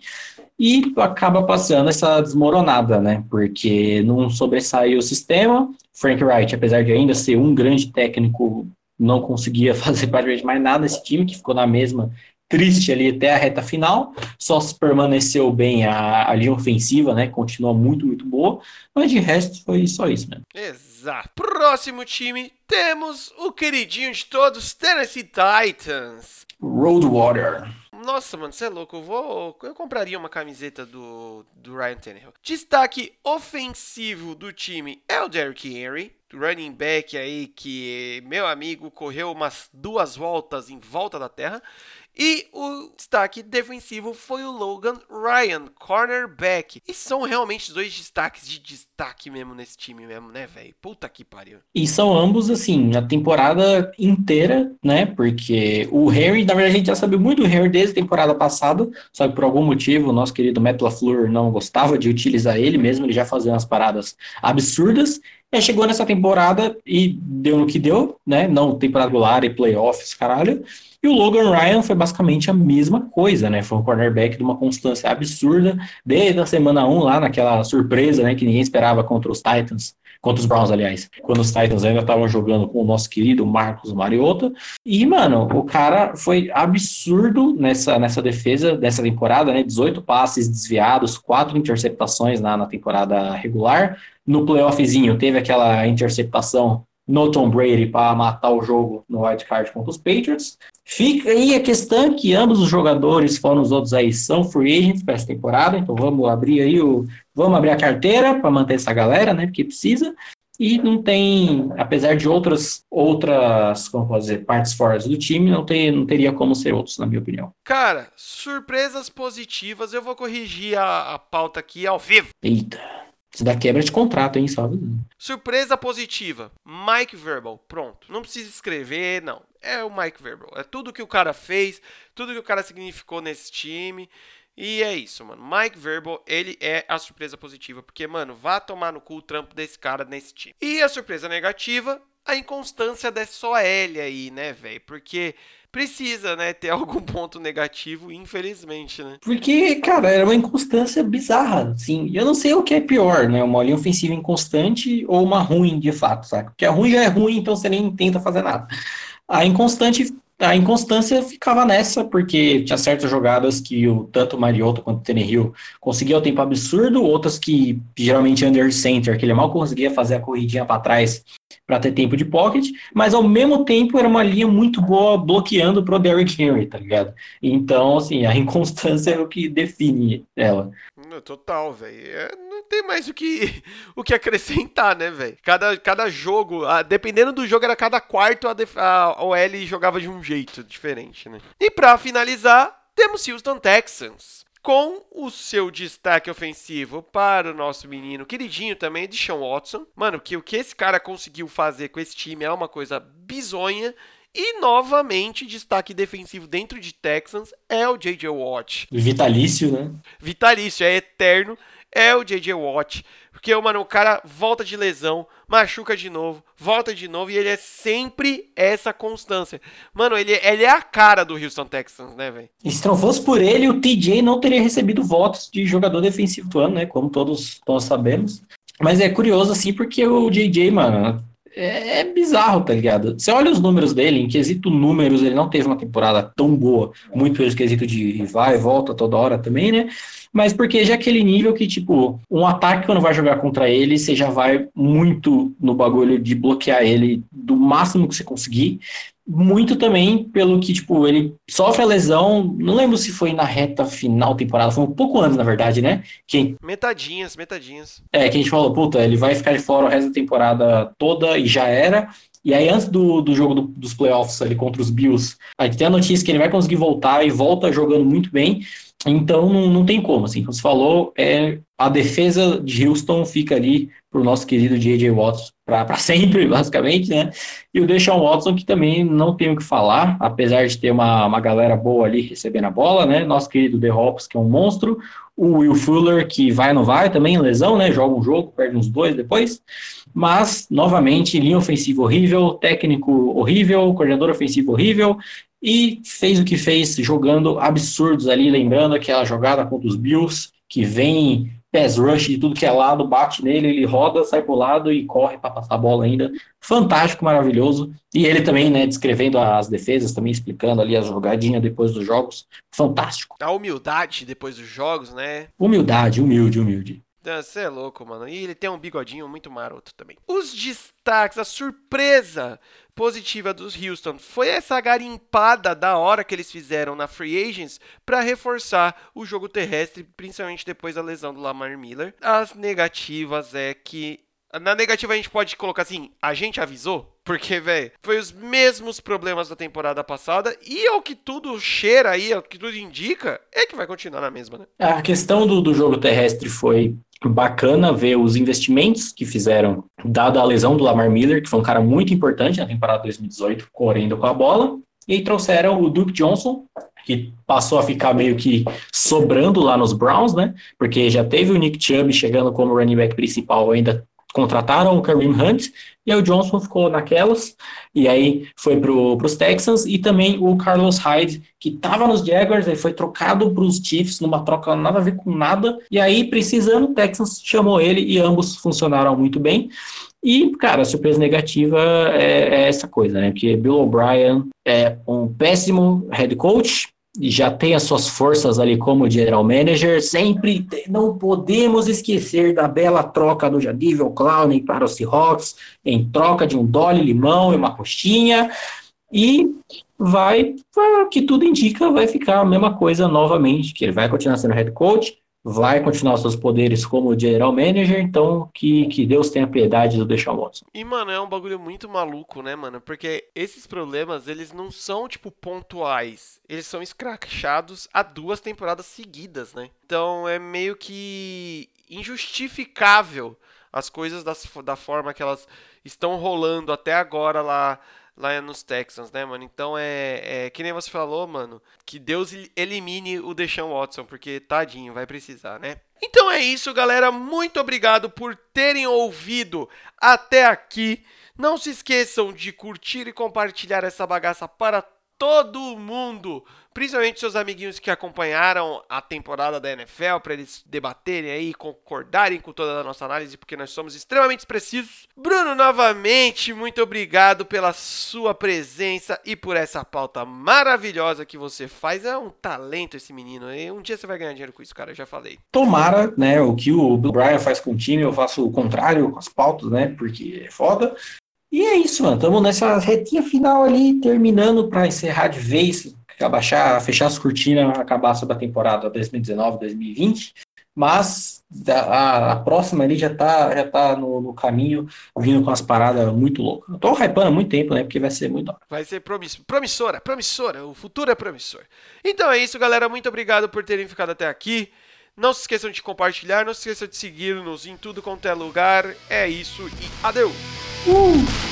[SPEAKER 2] E acaba passando essa desmoronada, né? Porque não sobressaiu o sistema. Frank Wright, apesar de ainda ser um grande técnico, não conseguia fazer praticamente mais nada esse time, que ficou na mesma triste ali até a reta final, só se permaneceu bem a, a linha ofensiva, né? Continua muito, muito boa, mas de resto foi só isso mesmo.
[SPEAKER 1] Exato. Próximo time, temos o queridinho de todos, Tennessee Titans.
[SPEAKER 2] Roadwater.
[SPEAKER 1] Nossa, mano, você é louco. Eu vou. Eu compraria uma camiseta do, do Ryan Tannehill. Destaque ofensivo do time é o Derrick Henry. Running back aí que, meu amigo, correu umas duas voltas em volta da terra. E o destaque defensivo foi o Logan Ryan, cornerback. E são realmente dois destaques de destaque mesmo nesse time mesmo, né, velho? Puta que pariu.
[SPEAKER 2] E são ambos, assim, a temporada inteira, né? Porque o Harry, na verdade, a gente já sabia muito do Harry desde a temporada passada, só que por algum motivo o nosso querido Matt LaFleur não gostava de utilizar ele mesmo, ele já fazia umas paradas absurdas. E chegou nessa temporada e deu no que deu, né? Não temporada regular e playoffs, caralho. E o Logan Ryan foi basicamente a mesma coisa, né? Foi um cornerback de uma constância absurda desde a semana 1 lá naquela surpresa, né, que ninguém esperava contra os Titans, contra os Browns, aliás, quando os Titans ainda estavam jogando com o nosso querido Marcos Mariota. E, mano, o cara foi absurdo nessa, nessa defesa dessa temporada, né? 18 passes desviados, quatro interceptações na, na temporada regular. No playoffzinho teve aquela interceptação no Tom Brady para matar o jogo no wild card contra os Patriots. Fica aí a questão que ambos os jogadores, fora os outros aí, são free agents para essa temporada, então vamos abrir aí o. Vamos abrir a carteira para manter essa galera, né? Porque precisa. E não tem, apesar de outras, outras, como posso dizer, partes fora do time, não, tem, não teria como ser outros, na minha opinião.
[SPEAKER 1] Cara, surpresas positivas, eu vou corrigir a, a pauta aqui ao vivo.
[SPEAKER 2] Eita. Isso dá quebra de contrato, hein, sabe?
[SPEAKER 1] Surpresa positiva. Mike Verbal. Pronto. Não precisa escrever, não. É o Mike Verbal. É tudo que o cara fez, tudo que o cara significou nesse time. E é isso, mano. Mike Verbal, ele é a surpresa positiva. Porque, mano, vá tomar no cu o trampo desse cara nesse time. E a surpresa negativa, a inconstância dessa OL aí, né, velho? Porque precisa, né, ter algum ponto negativo, infelizmente, né?
[SPEAKER 2] Porque, cara, era uma inconstância bizarra, assim. Eu não sei o que é pior, né? Uma linha ofensiva inconstante ou uma ruim, de fato, sabe? Porque a ruim já é ruim, então você nem tenta fazer nada. A inconstante a inconstância ficava nessa, porque tinha certas jogadas que o, tanto o Mariota quanto o Tannehill conseguiam o tempo absurdo, outras que geralmente under center, que ele mal conseguia fazer a corridinha para trás para ter tempo de pocket, mas ao mesmo tempo era uma linha muito boa bloqueando pro Derrick Henry, tá ligado? Então, assim, a inconstância é o que define ela.
[SPEAKER 1] Total, velho. É, não tem mais o que, o que acrescentar, né, velho? Cada, cada jogo, a, dependendo do jogo, era cada quarto a, def, a OL jogava de um jeito diferente, né? E para finalizar, temos Houston Texans com o seu destaque ofensivo para o nosso menino queridinho também, de Sean Watson. Mano, que o que esse cara conseguiu fazer com esse time é uma coisa bizonha. E novamente, destaque defensivo dentro de Texans é o J.J. Watt.
[SPEAKER 2] Vitalício, né?
[SPEAKER 1] Vitalício, é eterno. É o J.J. Watt. Porque, mano, o cara volta de lesão, machuca de novo, volta de novo e ele é sempre essa constância. Mano, ele, ele é a cara do Houston Texans, né, velho?
[SPEAKER 2] E se não fosse por ele, o TJ não teria recebido votos de jogador defensivo do ano, né? Como todos, todos sabemos. Mas é curioso, assim, porque o JJ, mano, é, é, bizarro, tá ligado? Você olha os números dele, em quesito números, ele não teve uma temporada tão boa, muito pelo quesito de vai e volta toda hora também, né? Mas porque já é aquele nível que, tipo, um ataque quando vai jogar contra ele, você já vai muito no bagulho de bloquear ele do máximo que você conseguir muito também pelo que, tipo, ele sofre a lesão, não lembro se foi na reta final temporada, foi um pouco antes, na verdade, né?
[SPEAKER 1] Que, metadinhas, metadinhas.
[SPEAKER 2] É, que a gente falou, puta, ele vai ficar de fora o resto da temporada toda e já era. E aí, antes do, do jogo do, dos playoffs ali contra os Bills, a gente tem a notícia que ele vai conseguir voltar e volta jogando muito bem. Então não, não tem como, assim, como você falou, é, a defesa de Houston fica ali para o nosso querido J.J. Watson para sempre, basicamente, né? E o Deshaun Watson, que também não tem o que falar, apesar de ter uma, uma galera boa ali recebendo a bola, né? Nosso querido The Hops, que é um monstro, o Will Fuller, que vai ou não vai também, lesão, né? Joga um jogo, perde uns dois depois. Mas, novamente, linha ofensiva horrível, técnico horrível, coordenador ofensivo horrível, e fez o que fez, jogando absurdos ali, lembrando aquela jogada contra os Bills, que vem pass rush de tudo que é lado, bate nele, ele roda, sai pro lado e corre para passar a bola ainda. Fantástico, maravilhoso. E ele também, né, descrevendo as defesas, também explicando ali as jogadinhas depois dos jogos. Fantástico.
[SPEAKER 1] A humildade depois dos jogos, né?
[SPEAKER 2] Humildade, humilde, humilde.
[SPEAKER 1] Você é louco, mano. E ele tem um bigodinho muito maroto também. Os destaques, a surpresa positiva dos Houston foi essa garimpada da hora que eles fizeram na Free Agents para reforçar o jogo terrestre, principalmente depois da lesão do Lamar Miller. As negativas é que na negativa a gente pode colocar assim, a gente avisou, porque, velho, foi os mesmos problemas da temporada passada e ao que tudo cheira aí, ao que tudo indica, é que vai continuar na mesma, né?
[SPEAKER 2] A questão do, do jogo terrestre foi bacana ver os investimentos que fizeram, dada a lesão do Lamar Miller, que foi um cara muito importante na temporada 2018, correndo com a bola, e trouxeram o Duke Johnson, que passou a ficar meio que sobrando lá nos Browns, né? Porque já teve o Nick Chubb chegando como running back principal, ainda contrataram o Kareem Hunt, e aí o Johnson ficou naquelas, e aí foi para os Texans, e também o Carlos Hyde, que estava nos Jaguars, aí foi trocado para os Chiefs, numa troca nada a ver com nada, e aí, precisando, o Texans chamou ele, e ambos funcionaram muito bem. E, cara, a surpresa negativa é, é essa coisa, né? Porque Bill O'Brien é um péssimo head coach, já tem as suas forças ali como general manager, sempre não podemos esquecer da bela troca do Jadivel Clown para os Seahawks, em troca de um dólar limão e uma coxinha, e vai, que tudo indica, vai ficar a mesma coisa novamente, que ele vai continuar sendo head coach, vai continuar seus poderes como general manager, então que, que Deus tenha piedade do Deshaun Watson.
[SPEAKER 1] E, mano, é um bagulho muito maluco, né, mano? Porque esses problemas, eles não são, tipo, pontuais. Eles são escrachados há duas temporadas seguidas, né? Então é meio que injustificável as coisas das, da forma que elas estão rolando até agora lá lá nos Texans, né, mano? Então é, é que nem você falou, mano, que Deus elimine o Deshaun Watson, porque tadinho, vai precisar, né? Então é isso, galera. Muito obrigado por terem ouvido até aqui. Não se esqueçam de curtir e compartilhar essa bagaça para todo mundo principalmente seus amiguinhos que acompanharam a temporada da NFL, para eles debaterem aí, concordarem com toda a nossa análise, porque nós somos extremamente precisos. Bruno, novamente, muito obrigado pela sua presença e por essa pauta maravilhosa que você faz. É um talento esse menino. E um dia você vai ganhar dinheiro com isso, cara, eu já falei.
[SPEAKER 2] Tomara, né, o que o Bryan faz com o time, eu faço o contrário com as pautas, né, porque é foda. E é isso, mano. Estamos nessa retinha final ali, terminando para encerrar de vez abaixar, fechar as cortinas, acabar sobre a temporada 2019, 2020. Mas a, a próxima ali já tá, já tá no, no, caminho, vindo com as paradas muito loucas. Eu tô hypando há muito tempo, né? Porque vai ser muito
[SPEAKER 1] Vai ser promissora, promissora. O futuro é promissor. Então é isso, galera. Muito obrigado por terem ficado até aqui. Não se esqueçam de compartilhar, não se esqueçam de seguir-nos em tudo quanto é lugar. É isso e adeus! Uh!